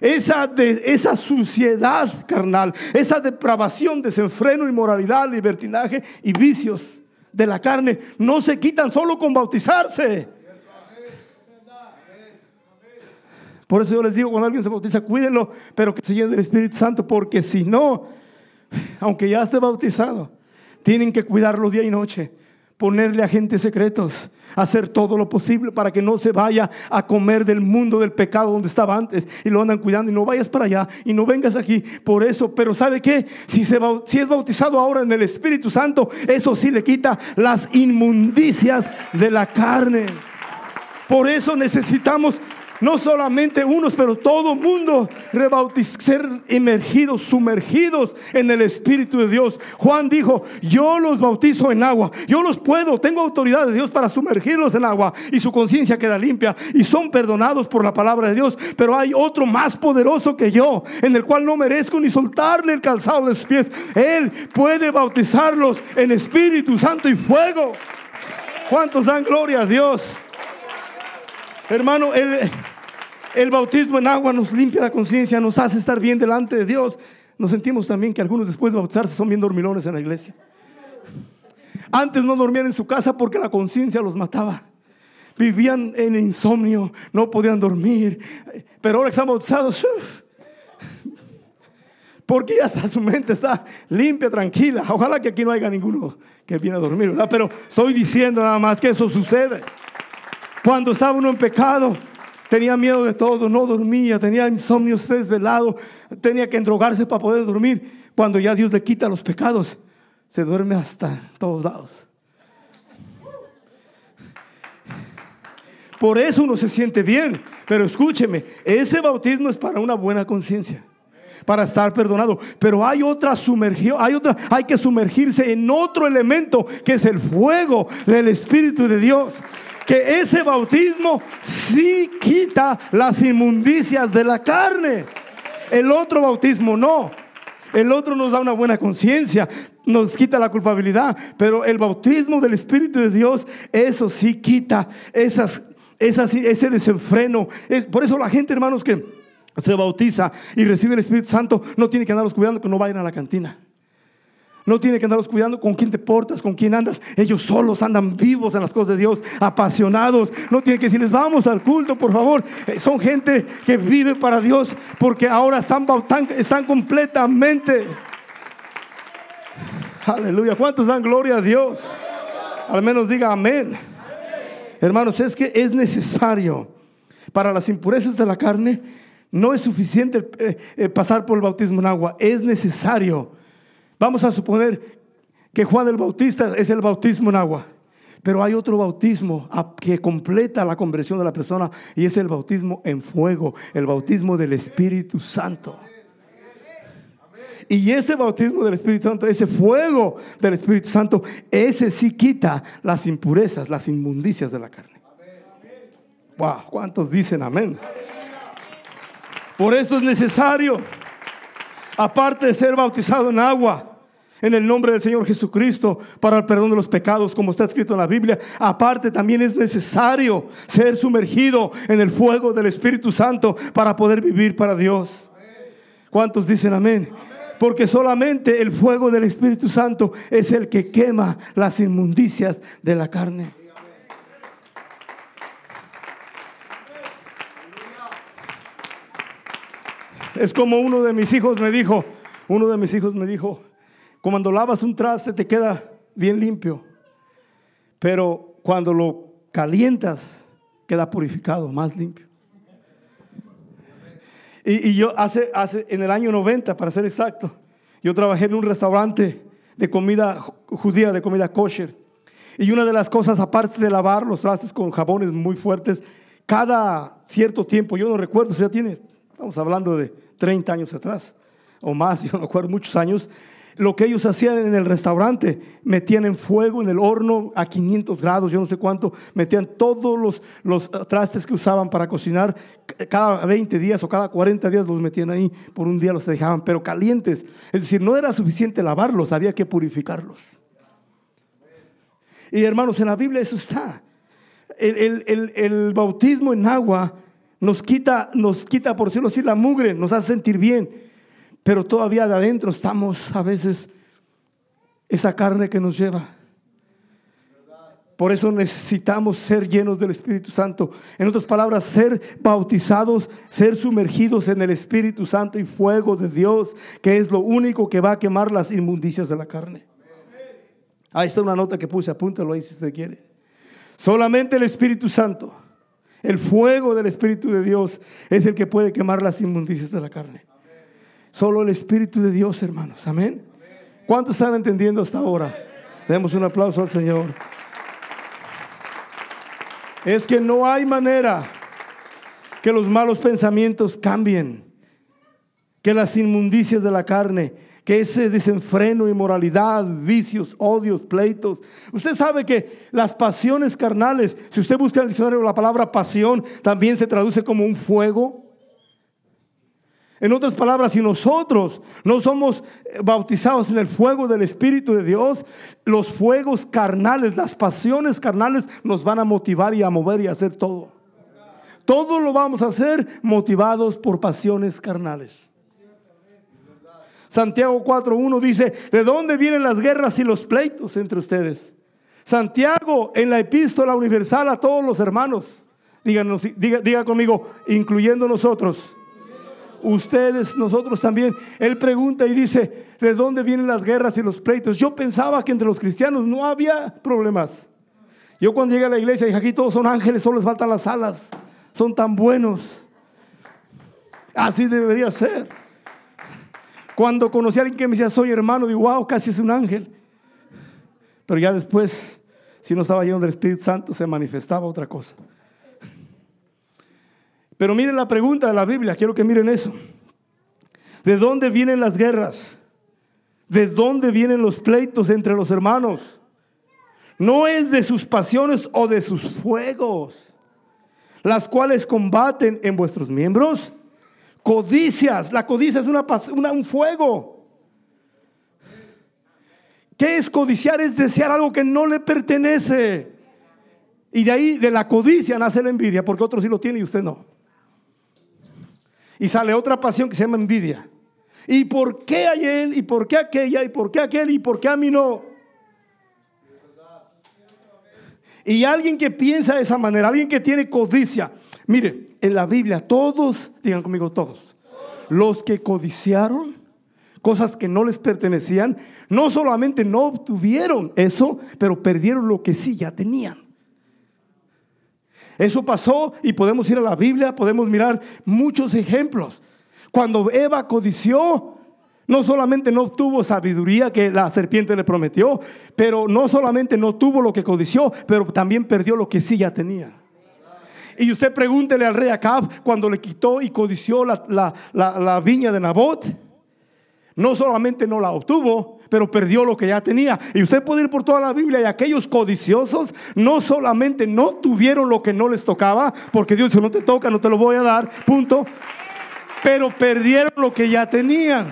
Esa, de, esa suciedad carnal, esa depravación, desenfreno, inmoralidad, libertinaje y vicios de la carne no se quitan solo con bautizarse. Por eso yo les digo, cuando alguien se bautiza, cuídenlo, pero que se llene del Espíritu Santo, porque si no, aunque ya esté bautizado, tienen que cuidarlo día y noche, ponerle agentes secretos, hacer todo lo posible para que no se vaya a comer del mundo del pecado donde estaba antes y lo andan cuidando y no vayas para allá y no vengas aquí por eso. Pero ¿sabe qué? Si, se, si es bautizado ahora en el Espíritu Santo, eso sí le quita las inmundicias de la carne. Por eso necesitamos no solamente unos, pero todo mundo ser emergidos, sumergidos en el Espíritu de Dios. Juan dijo, yo los bautizo en agua, yo los puedo, tengo autoridad de Dios para sumergirlos en agua y su conciencia queda limpia y son perdonados por la palabra de Dios. Pero hay otro más poderoso que yo, en el cual no merezco ni soltarle el calzado de sus pies. Él puede bautizarlos en Espíritu Santo y fuego. ¿Cuántos dan gloria a Dios? Hermano, el, bautismo en agua nos limpia la conciencia, nos hace estar bien delante de Dios. Nos sentimos también que algunos después de bautizarse son bien dormilones en la iglesia. Antes no dormían en su casa porque la conciencia los mataba. Vivían en insomnio, no podían dormir. Pero ahora están bautizados, porque ya su mente está limpia, tranquila. Ojalá que aquí no haya ninguno que viene a dormir. Pero estoy diciendo nada más que eso sucede. Cuando estaba uno en pecado, Tenía miedo de todo, no dormía, tenía insomnio desvelado, tenía que endrogarse para poder dormir. Cuando ya Dios le quita los pecados, se duerme hasta todos lados. Por eso uno se siente bien. Pero escúcheme, ese bautismo es para una buena conciencia, para estar perdonado. Pero hay otra sumergión, hay otra, hay que sumergirse en otro elemento que es el fuego del Espíritu de Dios que ese bautismo sí quita las inmundicias de la carne. El otro bautismo no. El otro nos da una buena conciencia, nos quita la culpabilidad, pero el bautismo del Espíritu de Dios, eso sí quita esas, esas, ese desenfreno. Es, por eso la gente, hermanos, que se bautiza y recibe el Espíritu Santo, no tiene que andarlos cuidando que no vayan a la cantina. No tiene que andarlos cuidando con quién te portas, con quién andas. Ellos solos andan vivos en las cosas de Dios, apasionados. No tiene que decirles, vamos al culto, por favor. Eh, son gente que vive para Dios porque ahora están, están completamente. Aleluya. ¿Cuántos dan gloria a Dios? Al menos diga amén. Hermanos, es que es necesario para las impurezas de la carne. No es suficiente eh, eh, pasar por el bautismo en agua. Es necesario Vamos a suponer que Juan el Bautista es el bautismo en agua. Pero hay otro bautismo que completa la conversión de la persona y es el bautismo en fuego, el bautismo del Espíritu Santo. Y ese bautismo del Espíritu Santo, ese fuego del Espíritu Santo, ese sí quita las impurezas, las inmundicias de la carne. Wow, ¿cuántos dicen amén? Por eso es necesario, aparte de ser bautizado en agua, en el nombre del Señor Jesucristo para el perdón de los pecados, como está escrito en la Biblia. Aparte, también es necesario ser sumergido en el fuego del Espíritu Santo para poder vivir para Dios. ¿Cuántos dicen amén? Porque solamente el fuego del Espíritu Santo es el que quema las inmundicias de la carne. Es como uno de mis hijos me dijo, uno de mis hijos me dijo, cuando lavas un traste te queda bien limpio, pero cuando lo calientas queda purificado, más limpio. Y, yo hace, hace, en el año 90, para ser exacto, yo trabajé en un restaurante de comida judía, de comida kosher. Y una de las cosas, aparte de lavar los trastes con jabones muy fuertes, cada cierto tiempo, yo no recuerdo, si ya tiene, estamos hablando de 30 años atrás o más, yo no recuerdo muchos años, lo que ellos hacían en el restaurante, metían en fuego en el horno a 500 grados, yo no sé cuánto, metían todos los, los trastes que usaban para cocinar, cada 20 días o cada 40 días los metían ahí, por un día los dejaban, pero calientes. Es decir, no era suficiente lavarlos, había que purificarlos. Y hermanos, en la Biblia eso está. El, el, el, bautismo en agua nos quita, nos quita, por decirlo así, la mugre, nos hace sentir bien pero todavía de adentro estamos a veces esa carne que nos lleva. Por eso necesitamos ser llenos del Espíritu Santo. En otras palabras, ser bautizados, ser sumergidos en el Espíritu Santo y fuego de Dios, que es lo único que va a quemar las inmundicias de la carne. Ahí está una nota que puse, apúntalo ahí si usted quiere. Solamente el Espíritu Santo, el fuego del Espíritu de Dios, es el que puede quemar las inmundicias de la carne. Solo el Espíritu de Dios, hermanos. Amén. ¿Cuántos están entendiendo hasta ahora? Demos un aplauso al Señor. Es que no hay manera que los malos pensamientos cambien, que las inmundicias de la carne, que ese desenfreno, inmoralidad, vicios, odios, pleitos. Usted sabe que las pasiones carnales, si usted busca en el diccionario la palabra pasión, también se traduce como un fuego. En otras palabras, si nosotros no somos eh, bautizados en el fuego del Espíritu de Dios, los fuegos carnales, las pasiones carnales nos van a motivar y a mover y a hacer todo. Todo lo vamos a hacer motivados por pasiones carnales. Santiago 4.1 dice, ¿de dónde vienen las guerras y los pleitos entre ustedes? Santiago en la epístola universal a todos los hermanos, díganos, diga, diga conmigo, incluyendo nosotros ustedes, nosotros también. Él pregunta y dice, ¿de dónde vienen las guerras y los pleitos? Yo pensaba que entre los cristianos no había problemas. Yo cuando llegué a la iglesia dije, aquí todos son ángeles, solo les faltan las alas. Son tan buenos. Así debería ser. Cuando conocí a alguien que me decía, soy hermano, digo, wow, casi es un ángel. Pero ya después, si no estaba lleno del Espíritu Santo, se manifestaba otra cosa. Pero miren la pregunta de la Biblia, quiero que miren eso. ¿De dónde vienen las guerras? ¿De dónde vienen los pleitos entre los hermanos? No es de sus pasiones o de sus fuegos, las cuales combaten en vuestros miembros. Codicias, la codicia es una, un fuego. ¿Qué es codiciar? Es desear algo que no le pertenece. Y de ahí, de la codicia, nace la envidia, porque otro sí lo tiene y usted no. Y sale otra pasión que se llama envidia. ¿Y por qué hay él? ¿Y por qué aquella? ¿Y por qué aquel? ¿Y por qué a mí no? Y alguien que piensa de esa manera, alguien que tiene codicia. Mire, en la Biblia todos, digan conmigo todos, los que codiciaron cosas que no les pertenecían, no solamente no obtuvieron eso, pero perdieron lo que sí ya tenían. Eso pasó y podemos ir a la Biblia, podemos mirar muchos ejemplos. Cuando Eva codició, no solamente no obtuvo sabiduría que la serpiente le prometió, pero no solamente no tuvo lo que codició, pero también perdió lo que sí ya tenía. Y usted pregúntele al rey Acab cuando le quitó y codició la, la viña de Nabot. No solamente no la obtuvo, pero perdió lo que ya tenía. Y usted puede ir por toda la Biblia y aquellos codiciosos no solamente no tuvieron lo que no les tocaba, porque Dios dice, no te toca, no te lo voy a dar, punto. Pero perdieron lo que ya tenían.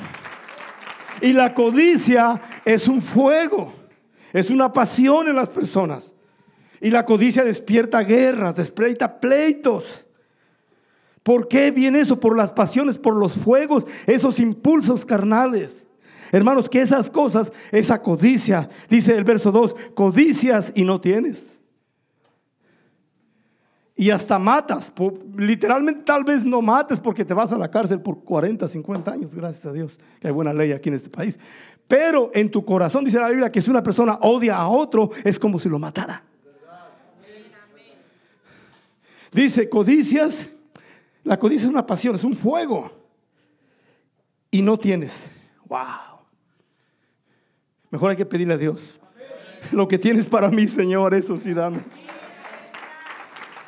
Y la codicia es un fuego, es una pasión en las personas. Y la codicia despierta guerras, despierta pleitos. ¿Por qué viene eso? Por las pasiones, por los fuegos, esos impulsos carnales. Hermanos, que esas cosas, esa codicia, dice el verso 2, codicias y no tienes. Y hasta matas, literalmente tal vez no mates porque te vas a la cárcel por 40, 50 años, gracias a Dios, que hay buena ley aquí en este país. Pero en tu corazón dice la Biblia que si una persona odia a otro es como si lo matara. Dice codicias, la codicia es una pasión, es un fuego. y no tienes. Wow. Mejor hay que pedirle a Dios. Lo que tienes para mí, Señor, eso sí dame.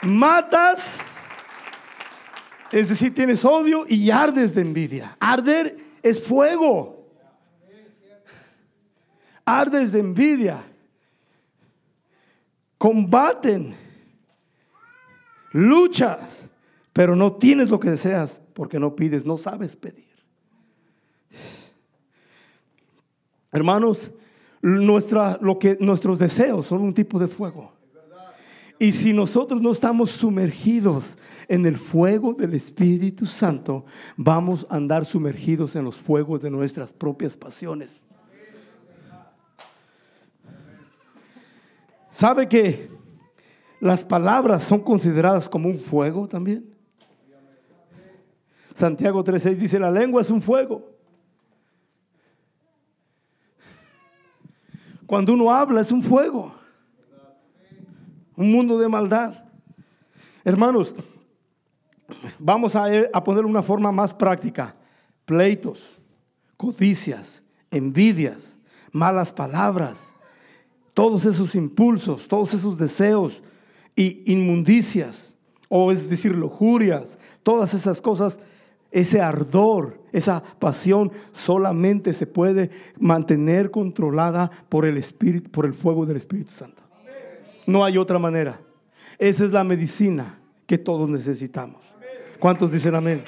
Matas, es decir, tienes odio y ardes de envidia. Arder es fuego. Ardes de envidia. Combaten. Luchas. Pero no tienes lo que deseas porque no pides, no sabes pedir. Hermanos, nuestra, lo que, nuestros deseos son un tipo de fuego. Y si nosotros no estamos sumergidos en el fuego del Espíritu Santo, vamos a andar sumergidos en los fuegos de nuestras propias pasiones. ¿Sabe que las palabras son consideradas como un fuego también? Santiago 3.6 dice, la lengua es un fuego. Cuando uno habla es un fuego. Un mundo de maldad. Hermanos, vamos a, a poner una forma más práctica. Pleitos, codicias, envidias, malas palabras, todos esos impulsos, todos esos deseos y inmundicias, o es decir, lujurias, todas esas cosas ese ardor, esa pasión solamente se puede mantener controlada por el espíritu, por el fuego del Espíritu Santo. No hay otra manera. Esa es la medicina que todos necesitamos. ¿Cuántos dicen amén?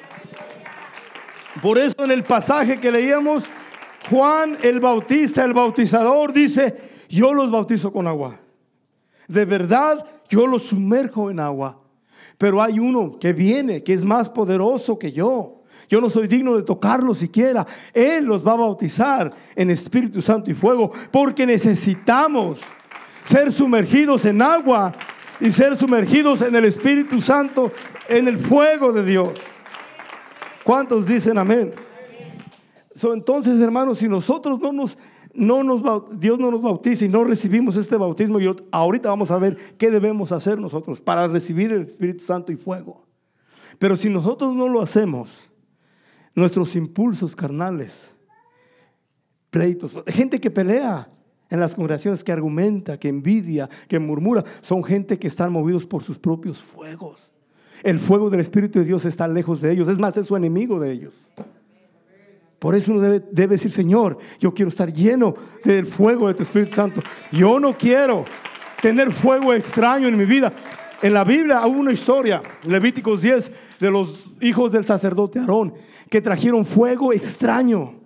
Por eso en el pasaje que leíamos, Juan el Bautista, el bautizador, dice, yo los bautizo con agua. De verdad, yo los sumerjo en agua. Pero hay uno que viene, que es más poderoso que yo. Yo no soy digno de tocarlo siquiera. Él los va a bautizar en Espíritu Santo y fuego, porque necesitamos ser sumergidos en agua y ser sumergidos en el Espíritu Santo, en el fuego de Dios. ¿Cuántos dicen amén? entonces, hermanos, si nosotros no nos no nos, Dios no nos bautiza y no recibimos este bautismo, y ahorita vamos a ver qué debemos hacer nosotros para recibir el Espíritu Santo y fuego. Pero si nosotros no lo hacemos, nuestros impulsos carnales, pleitos, gente que pelea en las congregaciones, que argumenta, que envidia, que murmura, son gente que están movidos por sus propios fuegos. El fuego del Espíritu de Dios está lejos de ellos, es más, es su enemigo de ellos. Por eso uno debe, decir, Señor, yo quiero estar lleno del fuego de tu Espíritu Santo. Yo no quiero tener fuego extraño en mi vida. En la Biblia hubo una historia, Levíticos 10, de los hijos del sacerdote Aarón, que trajeron fuego extraño.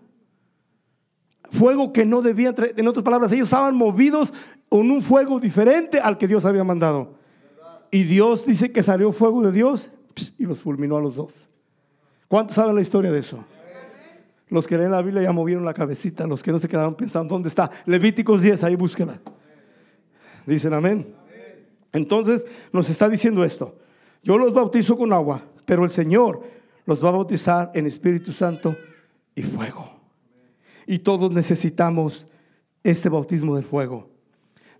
Fuego que no debía traer. En otras palabras, ellos estaban movidos con un fuego diferente al que Dios había mandado. Y Dios dice que salió fuego de Dios y los fulminó a los dos. ¿Cuántos saben la historia de eso? Los que leen la Biblia ya movieron la cabecita, los que no se quedaron pensando, ¿dónde está? Levíticos 10, ahí búsquela. Dicen amén. Entonces nos está diciendo esto. Yo los bautizo con agua, pero el Señor los va a bautizar en Espíritu Santo y fuego. Y todos necesitamos este bautismo del fuego.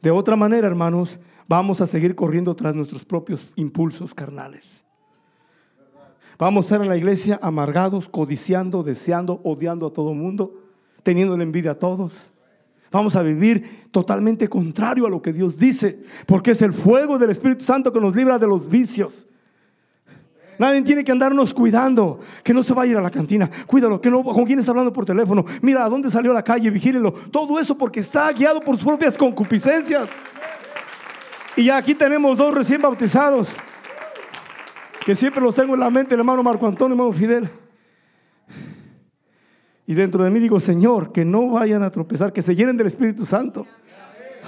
De otra manera, hermanos, vamos a seguir corriendo tras nuestros propios impulsos carnales. Vamos a estar en la iglesia amargados, codiciando, deseando, odiando a todo el mundo, teniendo la envidia a todos. Vamos a vivir totalmente contrario a lo que Dios dice, porque es el fuego del Espíritu Santo que nos libra de los vicios. Nadie tiene que andarnos cuidando, que no se vaya a ir a la cantina. Cuídalo, que no, con quién está hablando por teléfono. Mira a dónde salió a la calle, vigílelo. Todo eso porque está guiado por sus propias concupiscencias. Y aquí tenemos dos recién bautizados que siempre los tengo en la mente, el hermano Marco Antonio, hermano Fidel. Y dentro de mí digo, Señor, que no vayan a tropezar, que se llenen del Espíritu Santo.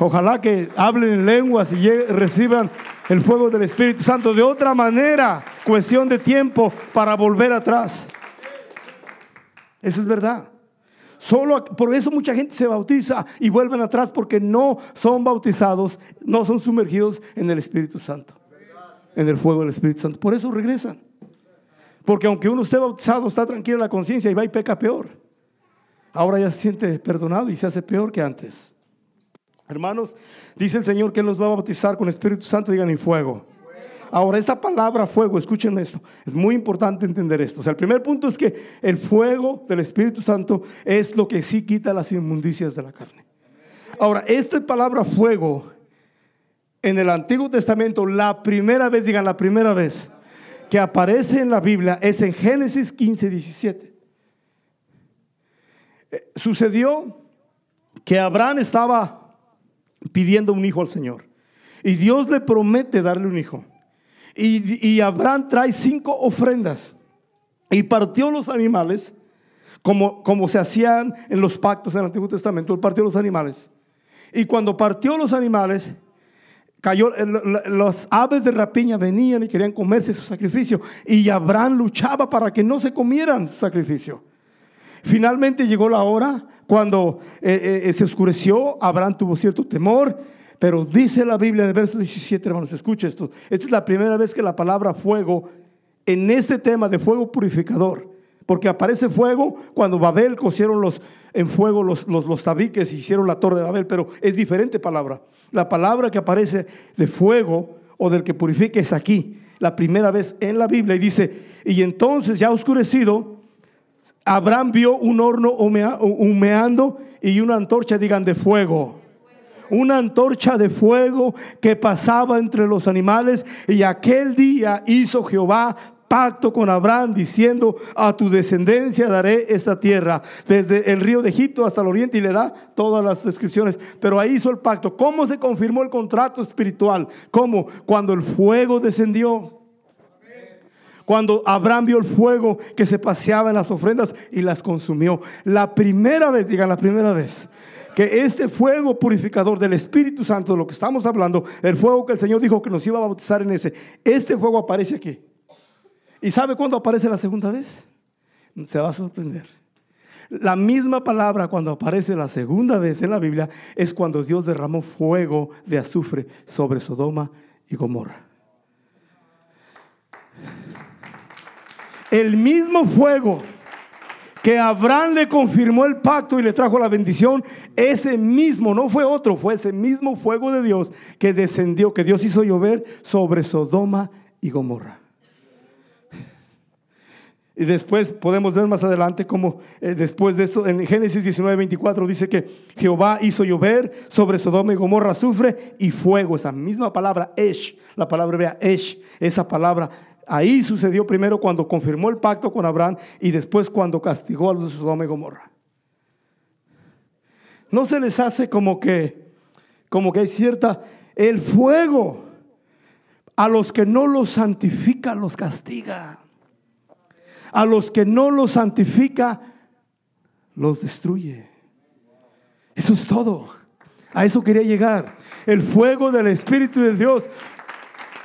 Ojalá que hablen en lenguas y reciban el fuego del Espíritu Santo. De otra manera, cuestión de tiempo para volver atrás. Esa es verdad. Solo por eso mucha gente se bautiza y vuelven atrás porque no son bautizados, no son sumergidos en el Espíritu Santo en el fuego del Espíritu Santo. Por eso regresan. Porque aunque uno esté bautizado, está tranquilo en la conciencia y va y peca peor. Ahora ya se siente perdonado y se hace peor que antes. Hermanos, dice el Señor que Él los va a bautizar con Espíritu Santo, digan y fuego. Ahora, esta palabra fuego, escuchen esto, es muy importante entender esto. O sea, el primer punto es que el fuego del Espíritu Santo es lo que sí quita las inmundicias de la carne. Ahora, esta palabra fuego en el Antiguo Testamento, la primera vez, digan la primera vez, que aparece en la Biblia es en Génesis 15, 17. Eh, sucedió que Abraham estaba pidiendo un hijo al Señor y Dios le promete darle un hijo. Y, Abraham trae cinco ofrendas y partió los animales como, como se hacían en los pactos en el Antiguo Testamento. Él partió los animales. Y cuando partió los animales, cayó, los aves de rapiña venían y querían comerse su sacrificio. Y Abraham luchaba para que no se comieran su sacrificio. Finalmente llegó la hora cuando eh, eh, se oscureció, Abraham tuvo cierto temor, pero dice la Biblia en el verso 17, hermanos, escucha esto. Esta es la primera vez que la palabra fuego, en este tema de fuego purificador, porque aparece fuego cuando Babel cosieron los, en fuego los, los, los tabiques y hicieron la torre de Babel, pero es diferente palabra. La palabra que aparece de fuego o del que purifica es aquí, la primera vez en la Biblia, y dice, y entonces ya oscurecido, Abraham vio un horno humeando y una antorcha, digan, de fuego. Una antorcha de fuego que pasaba entre los animales. Y aquel día hizo Jehová pacto con Abraham diciendo, a tu descendencia daré esta tierra, desde el río de Egipto hasta el oriente, y le da todas las descripciones. Pero ahí hizo el pacto. ¿Cómo se confirmó el contrato espiritual? ¿Cómo? Cuando el fuego descendió cuando Abraham vio el fuego que se paseaba en las ofrendas y las consumió. La primera vez, digan la primera vez, que este fuego purificador del Espíritu Santo, de lo que estamos hablando, el fuego que el Señor dijo que nos iba a bautizar en ese, este fuego aparece aquí. ¿Y sabe cuándo aparece la segunda vez? Se va a sorprender. La misma palabra cuando aparece la segunda vez en la Biblia es cuando Dios derramó fuego de azufre sobre Sodoma y Gomorra. el mismo fuego que Abraham le confirmó el pacto y le trajo la bendición, ese mismo, no fue otro, fue ese mismo fuego de Dios que descendió, que Dios hizo llover sobre Sodoma y Gomorra. Y después podemos ver más adelante cómo eh, después de esto, en Génesis 19, 24 dice que Jehová hizo llover sobre Sodoma y Gomorra azufre y fuego. Esa misma palabra, Esh, la palabra vea Esh, esa palabra Ahí sucedió primero cuando confirmó el pacto con Abraham y después cuando castigó a los de Sodoma y Gomorra. No se les hace como que, como que hay cierta, el fuego a los que no los santifica los castiga. A los que no los santifica los destruye. Eso es todo. A eso quería llegar. El fuego del Espíritu de Dios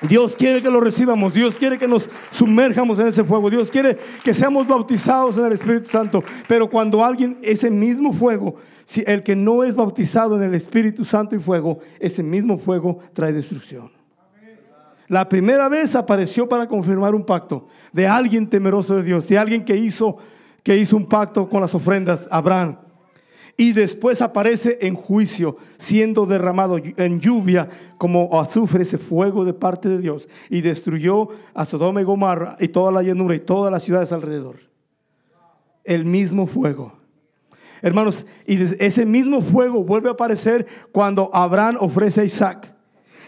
Dios quiere que lo recibamos, Dios quiere que nos sumerjamos en ese fuego, Dios quiere que seamos bautizados en el Espíritu Santo. Pero cuando alguien, ese mismo fuego, si el que no es bautizado en el Espíritu Santo y fuego, ese mismo fuego trae destrucción. La primera vez apareció para confirmar un pacto de alguien temeroso de Dios, de alguien que hizo, que hizo un pacto con las ofrendas, Abraham y después aparece en juicio, siendo derramado en lluvia como azufre ese fuego de parte de Dios y destruyó a Sodoma y Gomorra y toda la llanura y todas las ciudades alrededor. El mismo fuego. Hermanos, y ese mismo fuego vuelve a aparecer cuando Abraham ofrece a Isaac.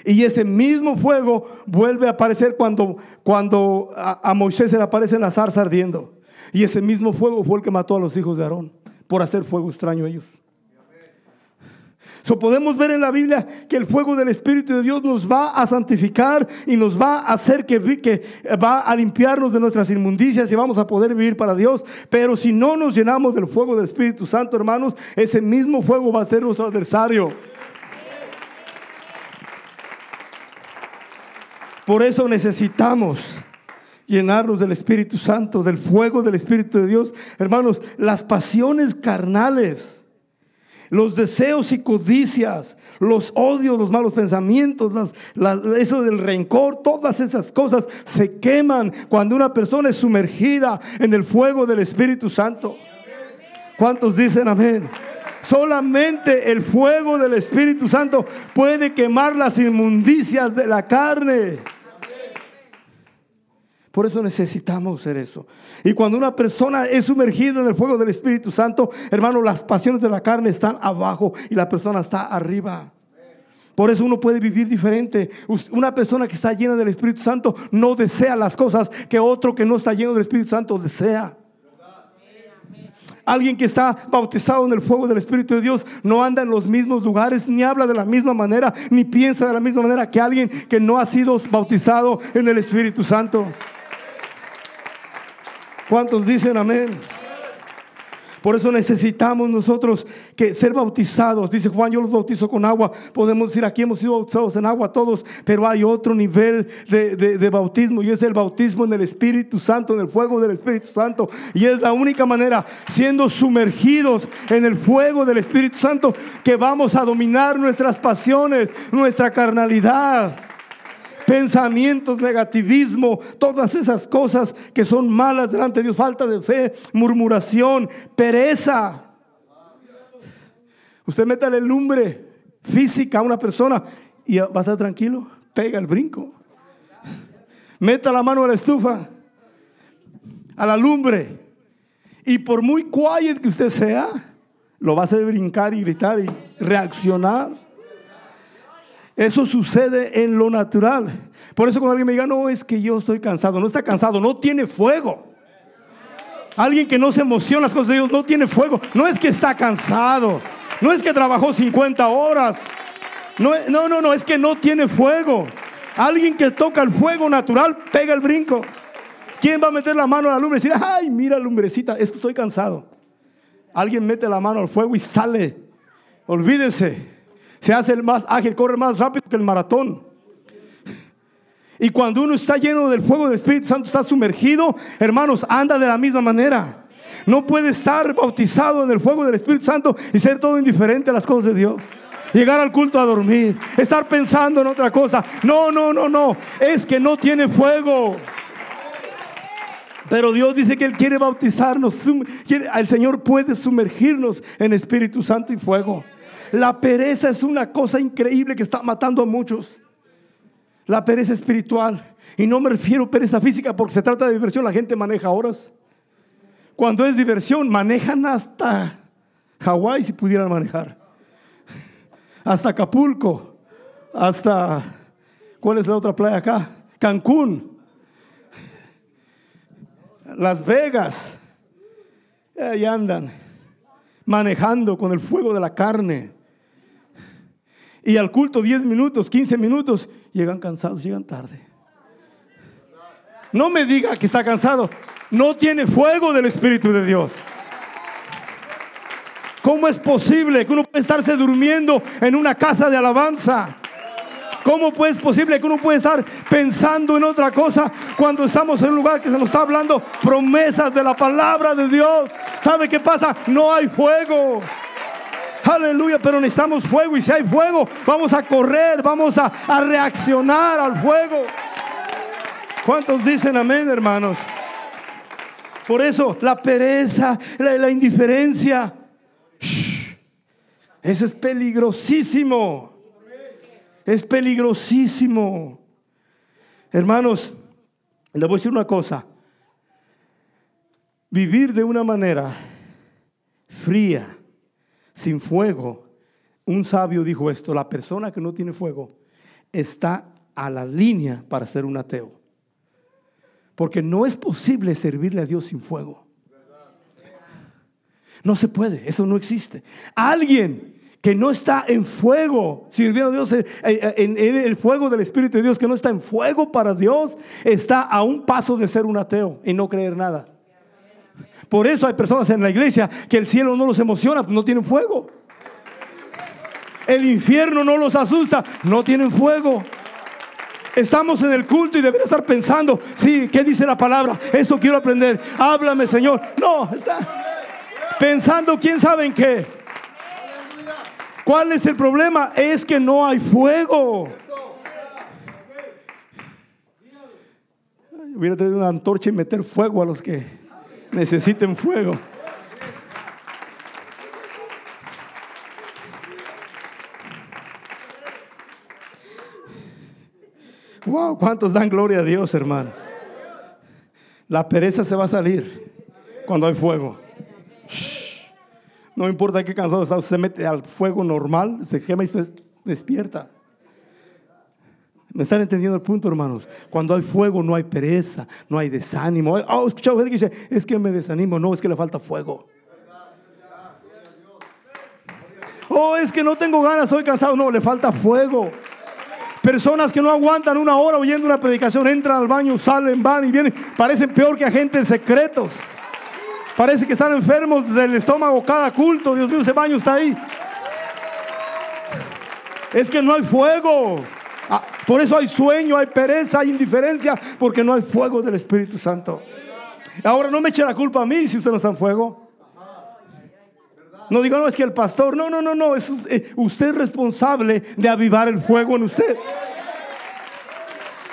Y ese mismo fuego vuelve a aparecer cuando, cuando a, Moisés se le aparece en la zarza ardiendo. Y ese mismo fuego fue el que mató a los hijos de Aarón por hacer fuego extraño a ellos. So podemos ver en la Biblia que el fuego del Espíritu de Dios nos va a santificar y nos va a hacer que, que va a limpiarnos de nuestras inmundicias y vamos a poder vivir para Dios. Pero si no nos llenamos del fuego del Espíritu Santo, hermanos, ese mismo fuego va a ser nuestro adversario. Por eso necesitamos llenarnos del Espíritu Santo, del fuego del Espíritu de Dios. Hermanos, las pasiones carnales, los deseos y codicias, los odios, los malos pensamientos, eso del rencor, todas esas cosas se queman cuando una persona es sumergida en el fuego del Espíritu Santo. ¿Cuántos dicen amén? Solamente el fuego del Espíritu Santo puede quemar las inmundicias de la carne. Por eso necesitamos hacer eso. Y cuando una persona es sumergida en el fuego del Espíritu Santo, hermano, las pasiones de la carne están abajo y la persona está arriba. Por eso uno puede vivir diferente. Una persona que está llena del Espíritu Santo no desea las cosas que otro que no está lleno del Espíritu Santo desea. Alguien que está bautizado en el fuego del Espíritu de Dios no anda en los mismos lugares, ni habla de la misma manera, ni piensa de la misma manera que alguien que no ha sido bautizado en el Espíritu Santo. ¿Cuántos dicen amén? Por eso necesitamos nosotros que ser bautizados. Dice Juan, yo los bautizo con agua. Podemos decir, aquí hemos sido bautizados en agua todos, pero hay otro nivel de, de, bautismo y es el bautismo en el Espíritu Santo, en el fuego del Espíritu Santo. Y es la única manera, siendo sumergidos en el fuego del Espíritu Santo, que vamos a dominar nuestras pasiones, nuestra carnalidad pensamientos, negativismo, todas esas cosas que son malas delante de Dios, falta de fe, murmuración, pereza. Usted métale lumbre física a una persona y va a estar tranquilo, pega el brinco. Meta la mano a la estufa, a la lumbre, y por muy quiet que usted sea, lo va a hacer brincar y gritar y reaccionar. Eso sucede en lo natural. Por eso cuando alguien me diga, no, es que yo estoy cansado, no está cansado, no tiene fuego. Alguien que no se emociona las cosas de Dios no tiene fuego. No es que está cansado. No es que trabajó 50 horas. No, no, no, es que no tiene fuego. Alguien que toca el fuego natural pega el brinco. ¿Quién va a meter la mano a la lumbre y decir, ay, mira lumbrecita, es que estoy cansado? Alguien mete la mano al fuego y sale. Olvídese se hace el más ágil, corre más rápido que el maratón. Y cuando uno está lleno del fuego del Espíritu Santo, está sumergido, hermanos, anda de la misma manera. No puede estar bautizado en el fuego del Espíritu Santo y ser todo indiferente a las cosas de Dios. Llegar al culto a dormir, estar pensando en otra cosa. No, no, no, no. Es que no tiene fuego. Pero Dios dice que Él quiere bautizarnos. El Señor puede sumergirnos en Espíritu Santo y fuego. La pereza es una cosa increíble que está matando a muchos. La pereza espiritual. Y no me refiero a pereza física porque se trata de diversión. La gente maneja horas. Cuando es diversión, manejan hasta Hawái si pudieran manejar. Hasta Acapulco. Hasta, ¿cuál es la otra playa acá? Cancún. Las Vegas. Ahí andan manejando con el fuego de la carne. Y al culto 10 minutos, 15 minutos, llegan cansados, llegan tarde. No me diga que está cansado. No tiene fuego del Espíritu de Dios. ¿Cómo es posible que uno pueda estarse durmiendo en una casa de alabanza? ¿Cómo es posible que uno pueda estar pensando en otra cosa cuando estamos en un lugar que se nos está hablando promesas de la palabra de Dios? ¿Sabe qué pasa? No hay fuego. Aleluya, pero necesitamos fuego y si hay fuego, vamos a correr, vamos a, reaccionar al fuego. ¿Cuántos dicen amén, hermanos? Por eso la pereza, la, indiferencia, eso es peligrosísimo. Es peligrosísimo. Hermanos, le voy a decir una cosa. Vivir de una manera fría, sin fuego. Un sabio dijo esto, la persona que no tiene fuego está a la línea para ser un ateo. Porque no es posible servirle a Dios sin fuego. No se puede, eso no existe. Alguien que no está en fuego, sirviendo a Dios eh, eh, en, el fuego del Espíritu de Dios, que no está en fuego para Dios, está a un paso de ser un ateo y no creer nada. Por eso hay personas en la iglesia que el cielo no los emociona, pues no tienen fuego. El infierno no los asusta, no tienen fuego. Estamos en el culto y debería estar pensando, sí, ¿qué dice la palabra? Eso quiero aprender. Háblame, Señor. No, está pensando quién sabe en qué. ¿Cuál es el problema? Es que no hay fuego. Hubiera tenido una antorcha y meter fuego a los que necesiten fuego. Wow, ¿cuántos dan gloria a Dios, hermanos? La pereza se va a salir cuando hay fuego. No importa qué cansado está, se mete al fuego normal, se quema y se despierta. ¿Me están entendiendo el punto, hermanos? Cuando hay fuego no hay pereza, no hay desánimo. Oh, he escuchado gente que dice, es que me desanimo. No, es que le falta fuego. Oh, es que no tengo ganas, estoy cansado. No, le falta fuego. Personas que no aguantan una hora oyendo una predicación, entran al baño, salen, van y vienen. Parecen peor que agentes secretos. Parece que están enfermos del estómago cada culto. Dios mío, ese baño está ahí. Es que no hay fuego. Por eso hay sueño, hay pereza, hay indiferencia, porque no hay fuego del Espíritu Santo. Ahora no me eche la culpa a mí si usted no está en fuego. No digo, no, es que el pastor, no, no, no, no, es, eh, usted es responsable de avivar el fuego en usted.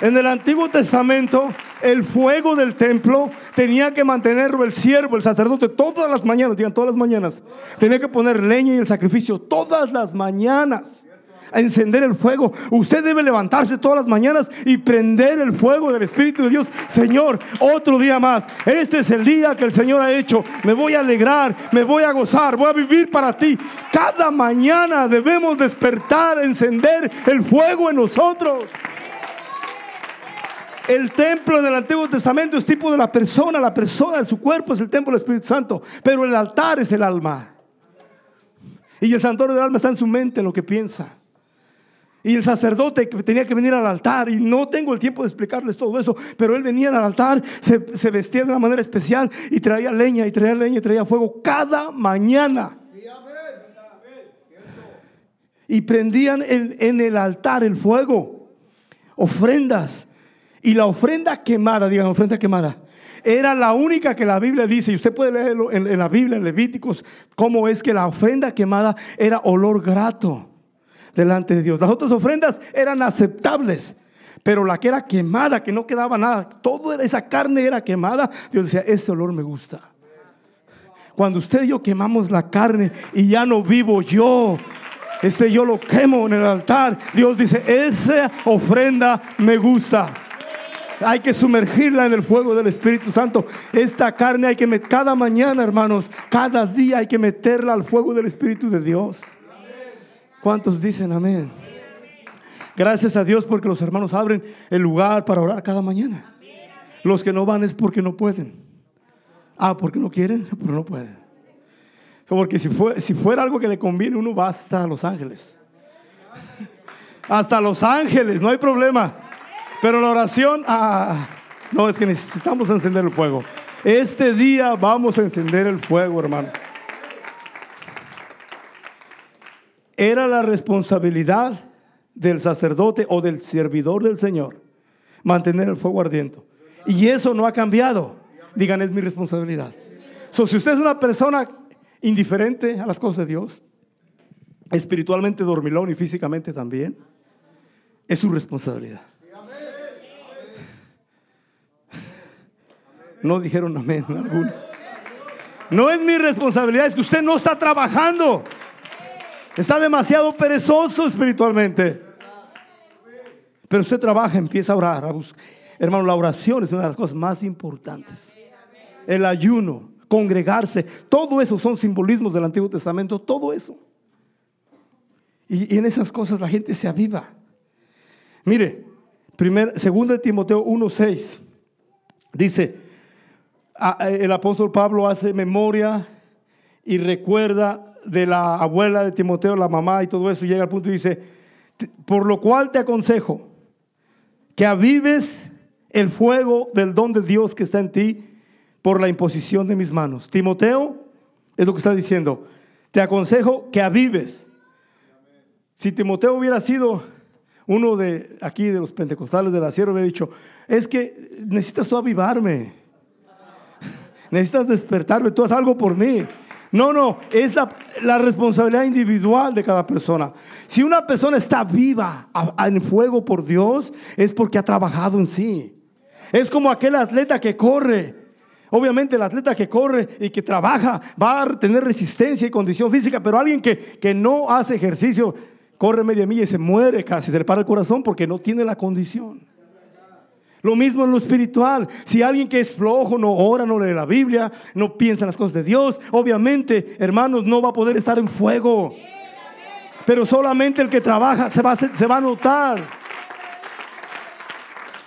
En el Antiguo Testamento, el fuego del templo tenía que mantenerlo el siervo, el sacerdote, todas las mañanas, digan todas las mañanas. Tenía que poner leña y el sacrificio todas las mañanas a encender el fuego. Usted debe levantarse todas las mañanas y prender el fuego del Espíritu de Dios. Señor, otro día más. Este es el día que el Señor ha hecho. Me voy a alegrar, me voy a gozar, voy a vivir para ti. Cada mañana debemos despertar, encender el fuego en nosotros. El templo del Antiguo Testamento es tipo de la persona, la persona de su cuerpo es el templo del Espíritu Santo, pero el altar es el alma. Y el santuario del alma está en su mente, en lo que piensa. Y el sacerdote que tenía que venir al altar, y no tengo el tiempo de explicarles todo eso, pero él venía al altar, se, se vestía de una manera especial y traía leña, y traía leña, y traía fuego cada mañana. Y prendían en, en el altar el fuego, ofrendas. Y la ofrenda quemada, digan ofrenda quemada, era la única que la Biblia dice, y usted puede leerlo en, en la Biblia, en Levíticos, cómo es que la ofrenda quemada era olor grato delante de Dios. Las otras ofrendas eran aceptables, pero la que era quemada, que no quedaba nada, toda esa carne era quemada, Dios decía, este olor me gusta. Cuando usted y yo quemamos la carne y ya no vivo yo, este yo lo quemo en el altar, Dios dice, esa ofrenda me gusta. Hay que sumergirla en el fuego del Espíritu Santo. Esta carne hay que meter cada mañana, hermanos, cada día hay que meterla al fuego del Espíritu de Dios. ¿Cuántos dicen amén? Gracias a Dios porque los hermanos abren el lugar para orar cada mañana. Los que no van es porque no pueden. Ah, porque no quieren, pero no pueden. Porque si, fue, si fuera algo que le conviene, uno va hasta Los Ángeles. Hasta Los Ángeles, no hay problema. Pero la oración, ah, no, es que necesitamos encender el fuego. Este día vamos a encender el fuego, hermanos. Era la responsabilidad del sacerdote o del servidor del Señor mantener el fuego ardiente. Y eso no ha cambiado. Digan, es mi responsabilidad. So, si usted es una persona indiferente a las cosas de Dios, espiritualmente dormilón y físicamente también, es su responsabilidad. No dijeron amén algunos. No es mi responsabilidad, es que usted no está trabajando. Está demasiado perezoso espiritualmente. Pero usted trabaja, empieza a orar, a buscar. Hermano, la oración es una de las cosas más importantes. El ayuno, congregarse, todo eso son simbolismos del Antiguo Testamento, todo eso. Y, en esas cosas la gente se aviva. Mire, primer, segundo de Timoteo 1:6 dice, el apóstol Pablo hace memoria y recuerda de la abuela de Timoteo, la mamá y todo eso, y llega al punto y dice, por lo cual te aconsejo que avives el fuego del don de Dios que está en ti por la imposición de mis manos. Timoteo es lo que está diciendo. Te aconsejo que avives. Si Timoteo hubiera sido uno de aquí de los pentecostales de la sierra, hubiera dicho, es que necesitas tú avivarme. Necesitas despertarme, tú haz algo por mí. No, no, es la, responsabilidad individual de cada persona. Si una persona está viva en fuego por Dios, es porque ha trabajado en sí. Es como aquel atleta que corre. Obviamente el atleta que corre y que trabaja va a tener resistencia y condición física, pero alguien que, que no hace ejercicio, corre media milla y se muere casi, se le para el corazón porque no tiene la condición. Lo mismo en lo espiritual. Si alguien que es flojo no ora, no lee la Biblia, no piensa en las cosas de Dios, obviamente, hermanos, no va a poder estar en fuego. Pero solamente el que trabaja se va a, se va a notar.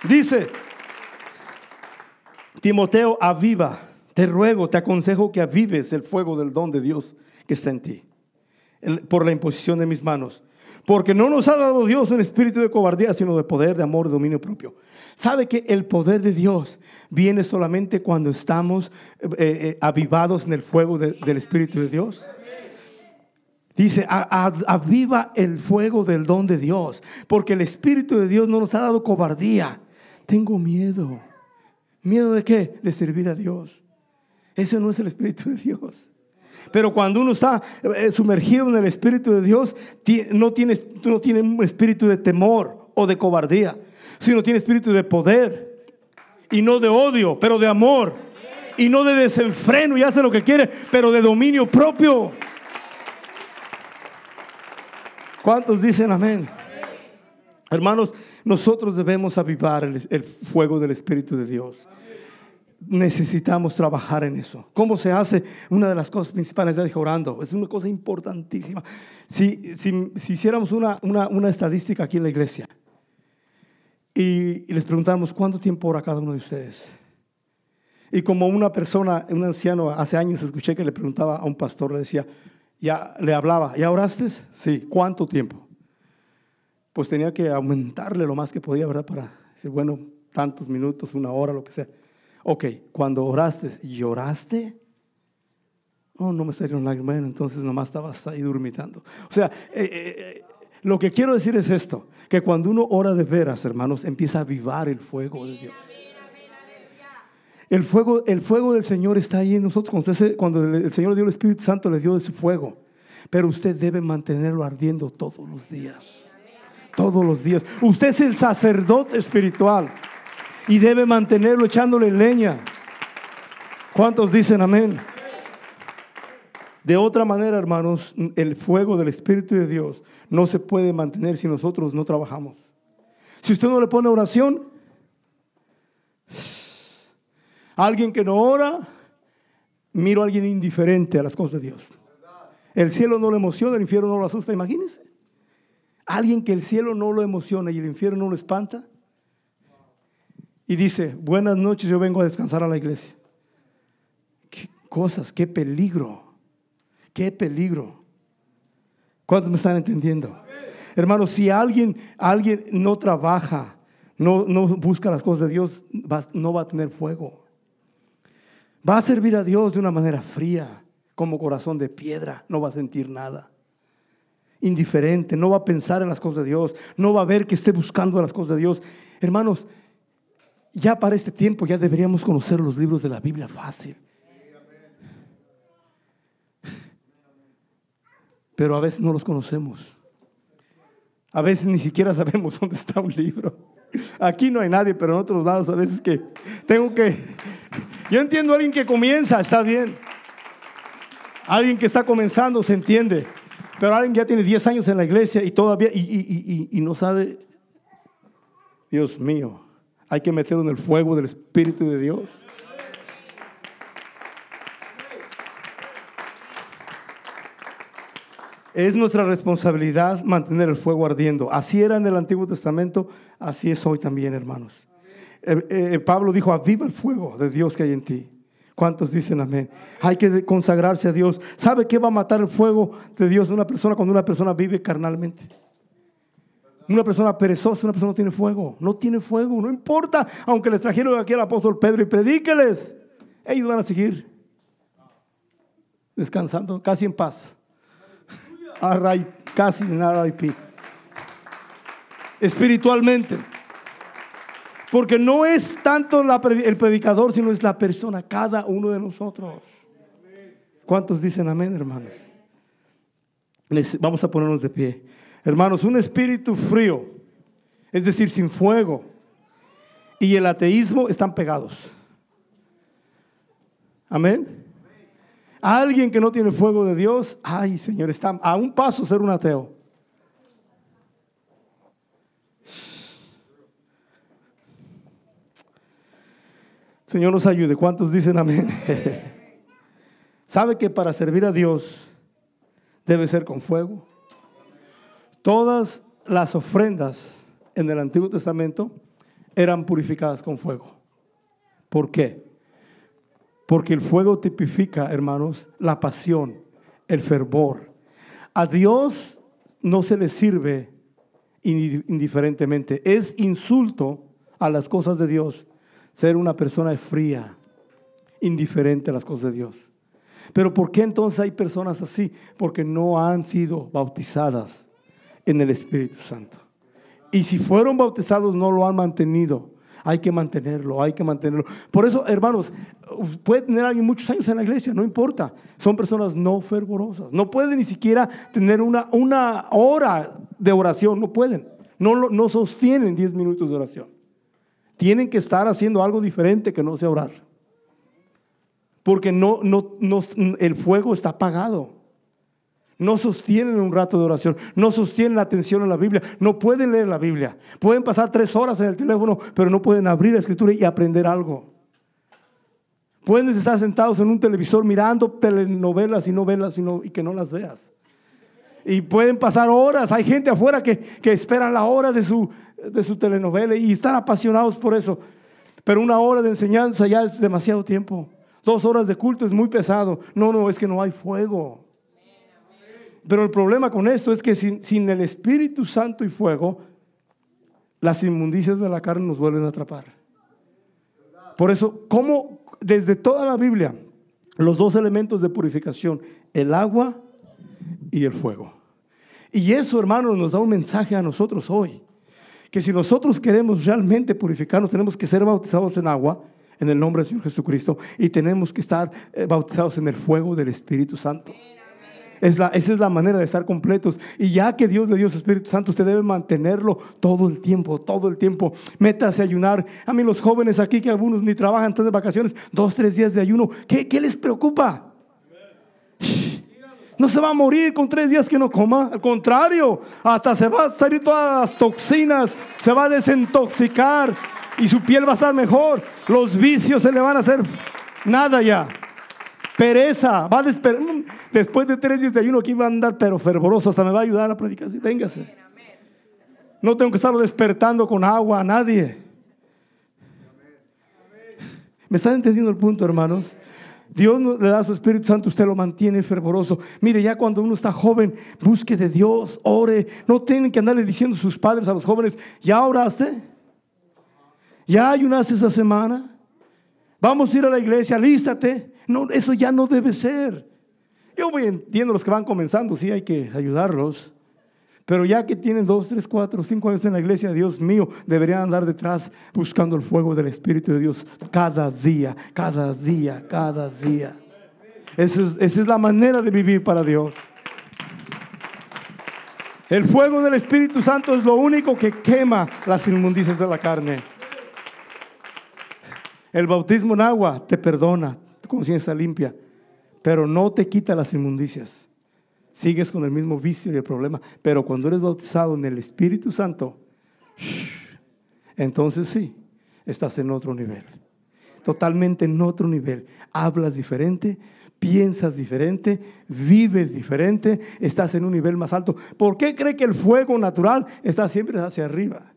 Dice, Timoteo, aviva. Te ruego, te aconsejo que avives el fuego del don de Dios que está en ti, por la imposición de mis manos. Porque no nos ha dado Dios un espíritu de cobardía, sino de poder, de amor, de dominio propio. ¿Sabe que el poder de Dios viene solamente cuando estamos eh, eh, avivados en el fuego del Espíritu de Dios? Dice, aviva el fuego del don de Dios, porque el Espíritu de Dios no nos ha dado cobardía. Tengo miedo. ¿Miedo de qué? De servir a Dios. Ese no es el Espíritu de Dios. Pero cuando uno está eh, sumergido en el Espíritu de Dios, no tiene, no tiene un espíritu de temor o de cobardía sino tiene espíritu de poder y no de odio, pero de amor y no de desenfreno y hace lo que quiere, pero de dominio propio. ¿Cuántos dicen amén? Hermanos, nosotros debemos avivar el, el, fuego del Espíritu de Dios. Necesitamos trabajar en eso. ¿Cómo se hace? Una de las cosas principales, ya dije orando, es una cosa importantísima. Si, si, si hiciéramos una, una, una estadística aquí en la iglesia, y, les preguntamos, ¿cuánto tiempo ora cada uno de ustedes? Y como una persona, un anciano, hace años escuché que le preguntaba a un pastor, le decía, ya le hablaba, ¿ya oraste? Sí, ¿cuánto tiempo? Pues tenía que aumentarle lo más que podía, ¿verdad? Para decir, bueno, tantos minutos, una hora, lo que sea. Ok, cuando oraste, ¿lloraste? Oh, no me salieron lágrimas, entonces nomás estabas ahí durmitando. O sea, eh, eh, eh, lo que quiero decir es esto, que cuando uno ora de veras, hermanos, empieza a avivar el fuego de Dios. El fuego, el fuego del Señor está ahí en nosotros. Cuando, el Señor dio el Espíritu Santo, le dio de su fuego. Pero usted debe mantenerlo ardiendo todos los días. Todos los días. Usted es el sacerdote espiritual y debe mantenerlo echándole leña. ¿Cuántos dicen amén? De otra manera, hermanos, el fuego del Espíritu de Dios no se puede mantener si nosotros no trabajamos. Si usted no le pone oración, alguien que no ora, miro a alguien indiferente a las cosas de Dios. El cielo no lo emociona, el infierno no lo asusta, imagínense. Alguien que el cielo no lo emociona y el infierno no lo espanta. Y dice, buenas noches, yo vengo a descansar a la iglesia. Qué cosas, qué peligro. Qué peligro. ¿Cuántos me están entendiendo? Hermanos, si alguien, alguien no trabaja, no, no busca las cosas de Dios, no va a tener fuego. Va a servir a Dios de una manera fría, como corazón de piedra, no va a sentir nada. Indiferente, no va a pensar en las cosas de Dios, no va a ver que esté buscando las cosas de Dios. Hermanos, ya para este tiempo ya deberíamos conocer los libros de la Biblia fácil. pero a veces no los conocemos. A veces ni siquiera sabemos dónde está un libro. Aquí no hay nadie, pero en otros lados a veces que tengo que... Yo entiendo a alguien que comienza, está bien. Alguien que está comenzando se entiende. Pero alguien que ya tiene 10 años en la iglesia y todavía y, y no sabe, Dios mío, hay que meterlo en el fuego del Espíritu de Dios. Es nuestra responsabilidad mantener el fuego ardiendo. Así era en el Antiguo Testamento, así es hoy también, hermanos. Eh, eh, Pablo dijo, aviva el fuego de Dios que hay en ti. ¿Cuántos dicen amén? Hay que consagrarse a Dios. ¿Sabe qué va a matar el fuego de Dios de una persona cuando una persona vive carnalmente? Una persona perezosa, una persona no tiene fuego. No tiene fuego, no importa. Aunque les trajeron aquí al apóstol Pedro y predíqueles, ellos van a seguir descansando, casi en paz casi en RIP. Espiritualmente. Porque no es tanto el predicador, sino es la persona, cada uno de nosotros. ¿Cuántos dicen amén, hermanos? vamos a ponernos de pie. Hermanos, un espíritu frío, es decir, sin fuego, y el ateísmo están pegados. Amén. Alguien que no tiene fuego de Dios, ay Señor, está a un paso ser un ateo. Señor nos ayude. ¿Cuántos dicen amén? ¿Sabe que para servir a Dios debe ser con fuego? Todas las ofrendas en el Antiguo Testamento eran purificadas con fuego. ¿Por qué? Porque el fuego tipifica, hermanos, la pasión, el fervor. A Dios no se le sirve indiferentemente. Es insulto a las cosas de Dios ser una persona fría, indiferente a las cosas de Dios. Pero ¿por qué entonces hay personas así? Porque no han sido bautizadas en el Espíritu Santo. Y si fueron bautizados no lo han mantenido. Hay que mantenerlo, hay que mantenerlo. Por eso, hermanos, puede tener alguien muchos años en la iglesia, no importa. Son personas no fervorosas. No pueden ni siquiera tener una, una hora de oración, no pueden. No, no sostienen 10 minutos de oración. Tienen que estar haciendo algo diferente que no sea orar. Porque no, no, no, el fuego está apagado. No sostienen un rato de oración, no sostienen la atención en la Biblia, no pueden leer la Biblia. Pueden pasar tres horas en el teléfono, pero no pueden abrir la escritura y aprender algo. Pueden estar sentados en un televisor mirando telenovelas y novelas y, y que no las veas. Y pueden pasar horas. Hay gente afuera que, que esperan la hora de su, de su telenovela y están apasionados por eso. Pero una hora de enseñanza ya es demasiado tiempo. Dos horas de culto es muy pesado. No, no, es que no hay fuego. Pero el problema con esto es que sin, el Espíritu Santo y fuego, las inmundicias de la carne nos vuelven a atrapar. Por eso, como desde toda la Biblia, los dos elementos de purificación, el agua y el fuego. Y eso, hermanos, nos da un mensaje a nosotros hoy. Que si nosotros queremos realmente purificarnos, tenemos que ser bautizados en agua, en el nombre del Señor Jesucristo, y tenemos que estar eh, bautizados en el fuego del Espíritu Santo. Es la, esa es la manera de estar completos. Y ya que Dios le dio su Espíritu Santo, usted debe mantenerlo todo el tiempo, todo el tiempo. Métase a ayunar. A mí los jóvenes aquí, que algunos ni trabajan, están de vacaciones, dos, tres días de ayuno. ¿Qué, qué les preocupa? No se va a morir con tres días que no coma. Al contrario, hasta se va a salir todas las toxinas, se va a desintoxicar y su piel va a estar mejor. Los vicios se le van a hacer nada ya. Pereza, va a Después de tres días de ayuno aquí va a andar, pero fervoroso, hasta me va a ayudar a predicar. véngase. No tengo que estarlo despertando con agua a nadie. ¿Me están entendiendo el punto, hermanos? Dios le da su Espíritu Santo, usted lo mantiene fervoroso. Mire, ya cuando uno está joven, busque de Dios, ore. No tienen que andarle diciendo sus padres a los jóvenes, ¿ya oraste? ¿Ya ayunaste esa semana? Vamos a ir a la iglesia, lístate. No, eso ya no debe ser. Yo voy entiendo los que van comenzando, sí hay que ayudarlos. Pero ya que tienen dos, tres, cuatro, cinco años en la iglesia, Dios mío, deberían andar detrás buscando el fuego del Espíritu de Dios cada día, cada día, cada día. Esa es, esa es la manera de vivir para Dios. El fuego del Espíritu Santo es lo único que quema las inmundicias de la carne. El bautismo en agua te perdona, conciencia limpia, pero no te quita las inmundicias. Sigues con el mismo vicio y el problema, pero cuando eres bautizado en el Espíritu Santo, entonces sí, estás en otro nivel. Totalmente en otro nivel. Hablas diferente, piensas diferente, vives diferente, estás en un nivel más alto. ¿Por qué cree que el fuego natural está siempre hacia arriba?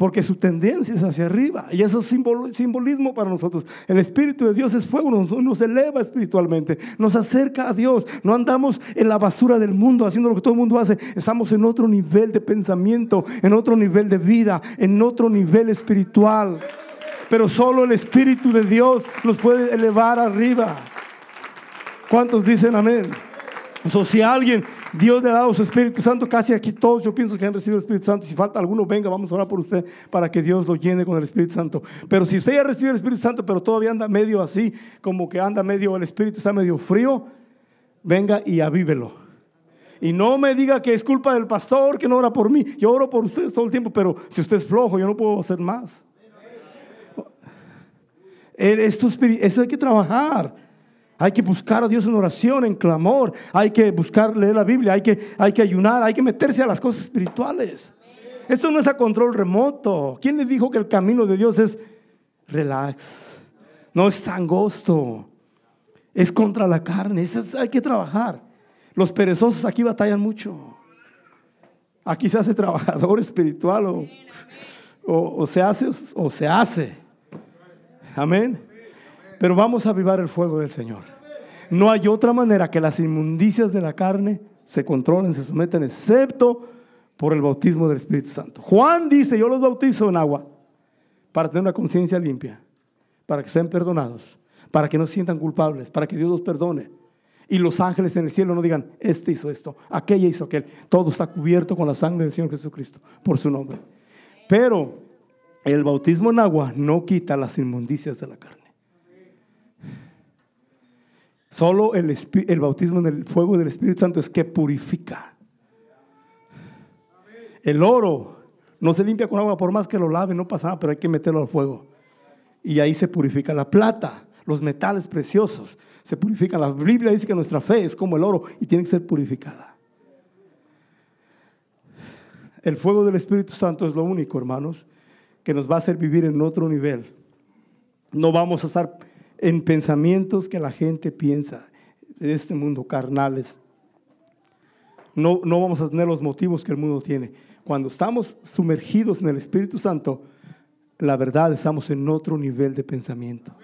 Porque su tendencia es hacia arriba. Y eso es simbolismo para nosotros. El Espíritu de Dios es fuego, nos, eleva espiritualmente, nos acerca a Dios. No andamos en la basura del mundo haciendo lo que todo el mundo hace. Estamos en otro nivel de pensamiento, en otro nivel de vida, en otro nivel espiritual. Pero solo el Espíritu de Dios nos puede elevar arriba. ¿Cuántos dicen amén? O si alguien Dios le ha dado su Espíritu Santo, casi aquí todos yo pienso que han recibido el Espíritu Santo. Si falta alguno, venga, vamos a orar por usted para que Dios lo llene con el Espíritu Santo. Pero si usted ya recibido el Espíritu Santo, pero todavía anda medio así, como que anda medio, el Espíritu está medio frío, venga y avívelo. Y no me diga que es culpa del pastor que no ora por mí. Yo oro por ustedes todo el tiempo, pero si usted es flojo, yo no puedo hacer más. Esto, esto hay que trabajar. Hay que buscar a Dios en oración, en clamor. Hay que buscar leer la Biblia. Hay que, hay que ayunar. Hay que meterse a las cosas espirituales. Esto no es a control remoto. ¿Quién les dijo que el camino de Dios es Relax. No es angosto. Es contra la carne. hay que trabajar. Los perezosos aquí batallan mucho. Aquí se hace trabajador espiritual o, o, se hace o se hace. Amén. Pero vamos a avivar el fuego del Señor. No hay otra manera que las inmundicias de la carne se controlen, se someten, excepto por el bautismo del Espíritu Santo. Juan dice, yo los bautizo en agua para tener una conciencia limpia, para que estén perdonados, para que no se sientan culpables, para que Dios los perdone. Y los ángeles en el cielo no digan, este hizo esto, aquella hizo aquel. Todo está cubierto con la sangre del Señor Jesucristo, por su nombre. Pero el bautismo en agua no quita las inmundicias de la carne. Solo el, el bautismo en el fuego del Espíritu Santo es que purifica. El oro no se limpia con agua por más que lo lave, no pasa nada, pero hay que meterlo al fuego. Y ahí se purifica la plata, los metales preciosos, se purifican. La Biblia dice que nuestra fe es como el oro y tiene que ser purificada. El fuego del Espíritu Santo es lo único, hermanos, que nos va a hacer vivir en otro nivel. No vamos a estar en pensamientos que la gente piensa de este mundo, carnales. No, no vamos a tener los motivos que el mundo tiene. Cuando estamos sumergidos en el Espíritu Santo, la verdad estamos en otro nivel de pensamiento,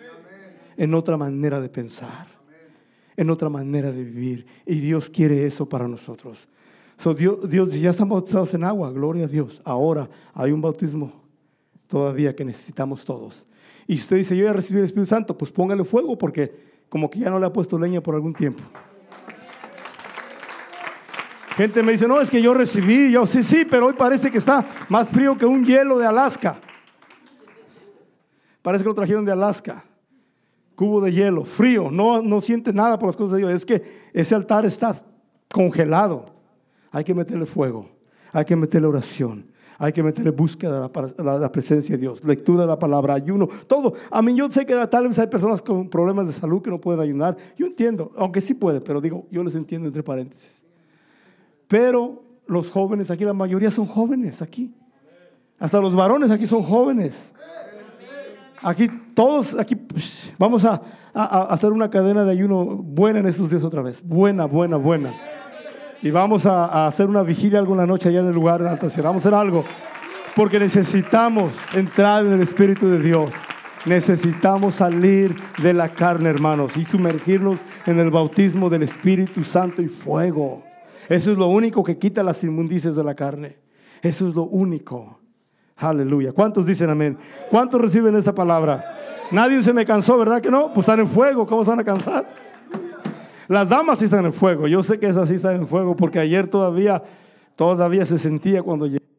en otra manera de pensar, en otra manera de vivir. Y Dios quiere eso para nosotros. So, Dios, Dios ya están bautizados en agua, gloria a Dios. Ahora hay un bautismo todavía que necesitamos todos. Y usted dice, yo ya recibí el Espíritu Santo, pues póngale fuego porque como que ya no le ha puesto leña por algún tiempo. Gente me dice, no, es que yo recibí, yo sí, sí, pero hoy parece que está más frío que un hielo de Alaska. Parece que lo trajeron de Alaska. Cubo de hielo, frío, no, no siente nada por las cosas de Dios. Es que ese altar está congelado. Hay que meterle fuego, hay que meterle oración, hay que meterle búsqueda de la, presencia de Dios, lectura de la palabra, ayuno, todo. A mí yo sé que tal vez hay personas con problemas de salud que no pueden ayunar. Yo entiendo, aunque sí puede, pero digo, yo les entiendo entre paréntesis. Pero los jóvenes aquí, la mayoría son jóvenes aquí. Hasta los varones aquí son jóvenes. Aquí todos, aquí vamos a, hacer una cadena de ayuno buena en estos días otra vez. Buena, buena, buena. Y vamos a, hacer una vigilia alguna noche allá en el lugar en Alta Vamos a hacer algo. Porque necesitamos entrar en el Espíritu de Dios. Necesitamos salir de la carne, hermanos, y sumergirnos en el bautismo del Espíritu Santo y fuego. Eso es lo único que quita las inmundicias de la carne. Eso es lo único. Aleluya. ¿Cuántos dicen amén? ¿Cuántos reciben esta palabra? Nadie se me cansó, ¿verdad que no? Pues están en fuego. ¿Cómo se van a cansar? Las damas sí están en fuego. Yo sé que esas sí están en fuego porque ayer todavía, todavía se sentía cuando llegué.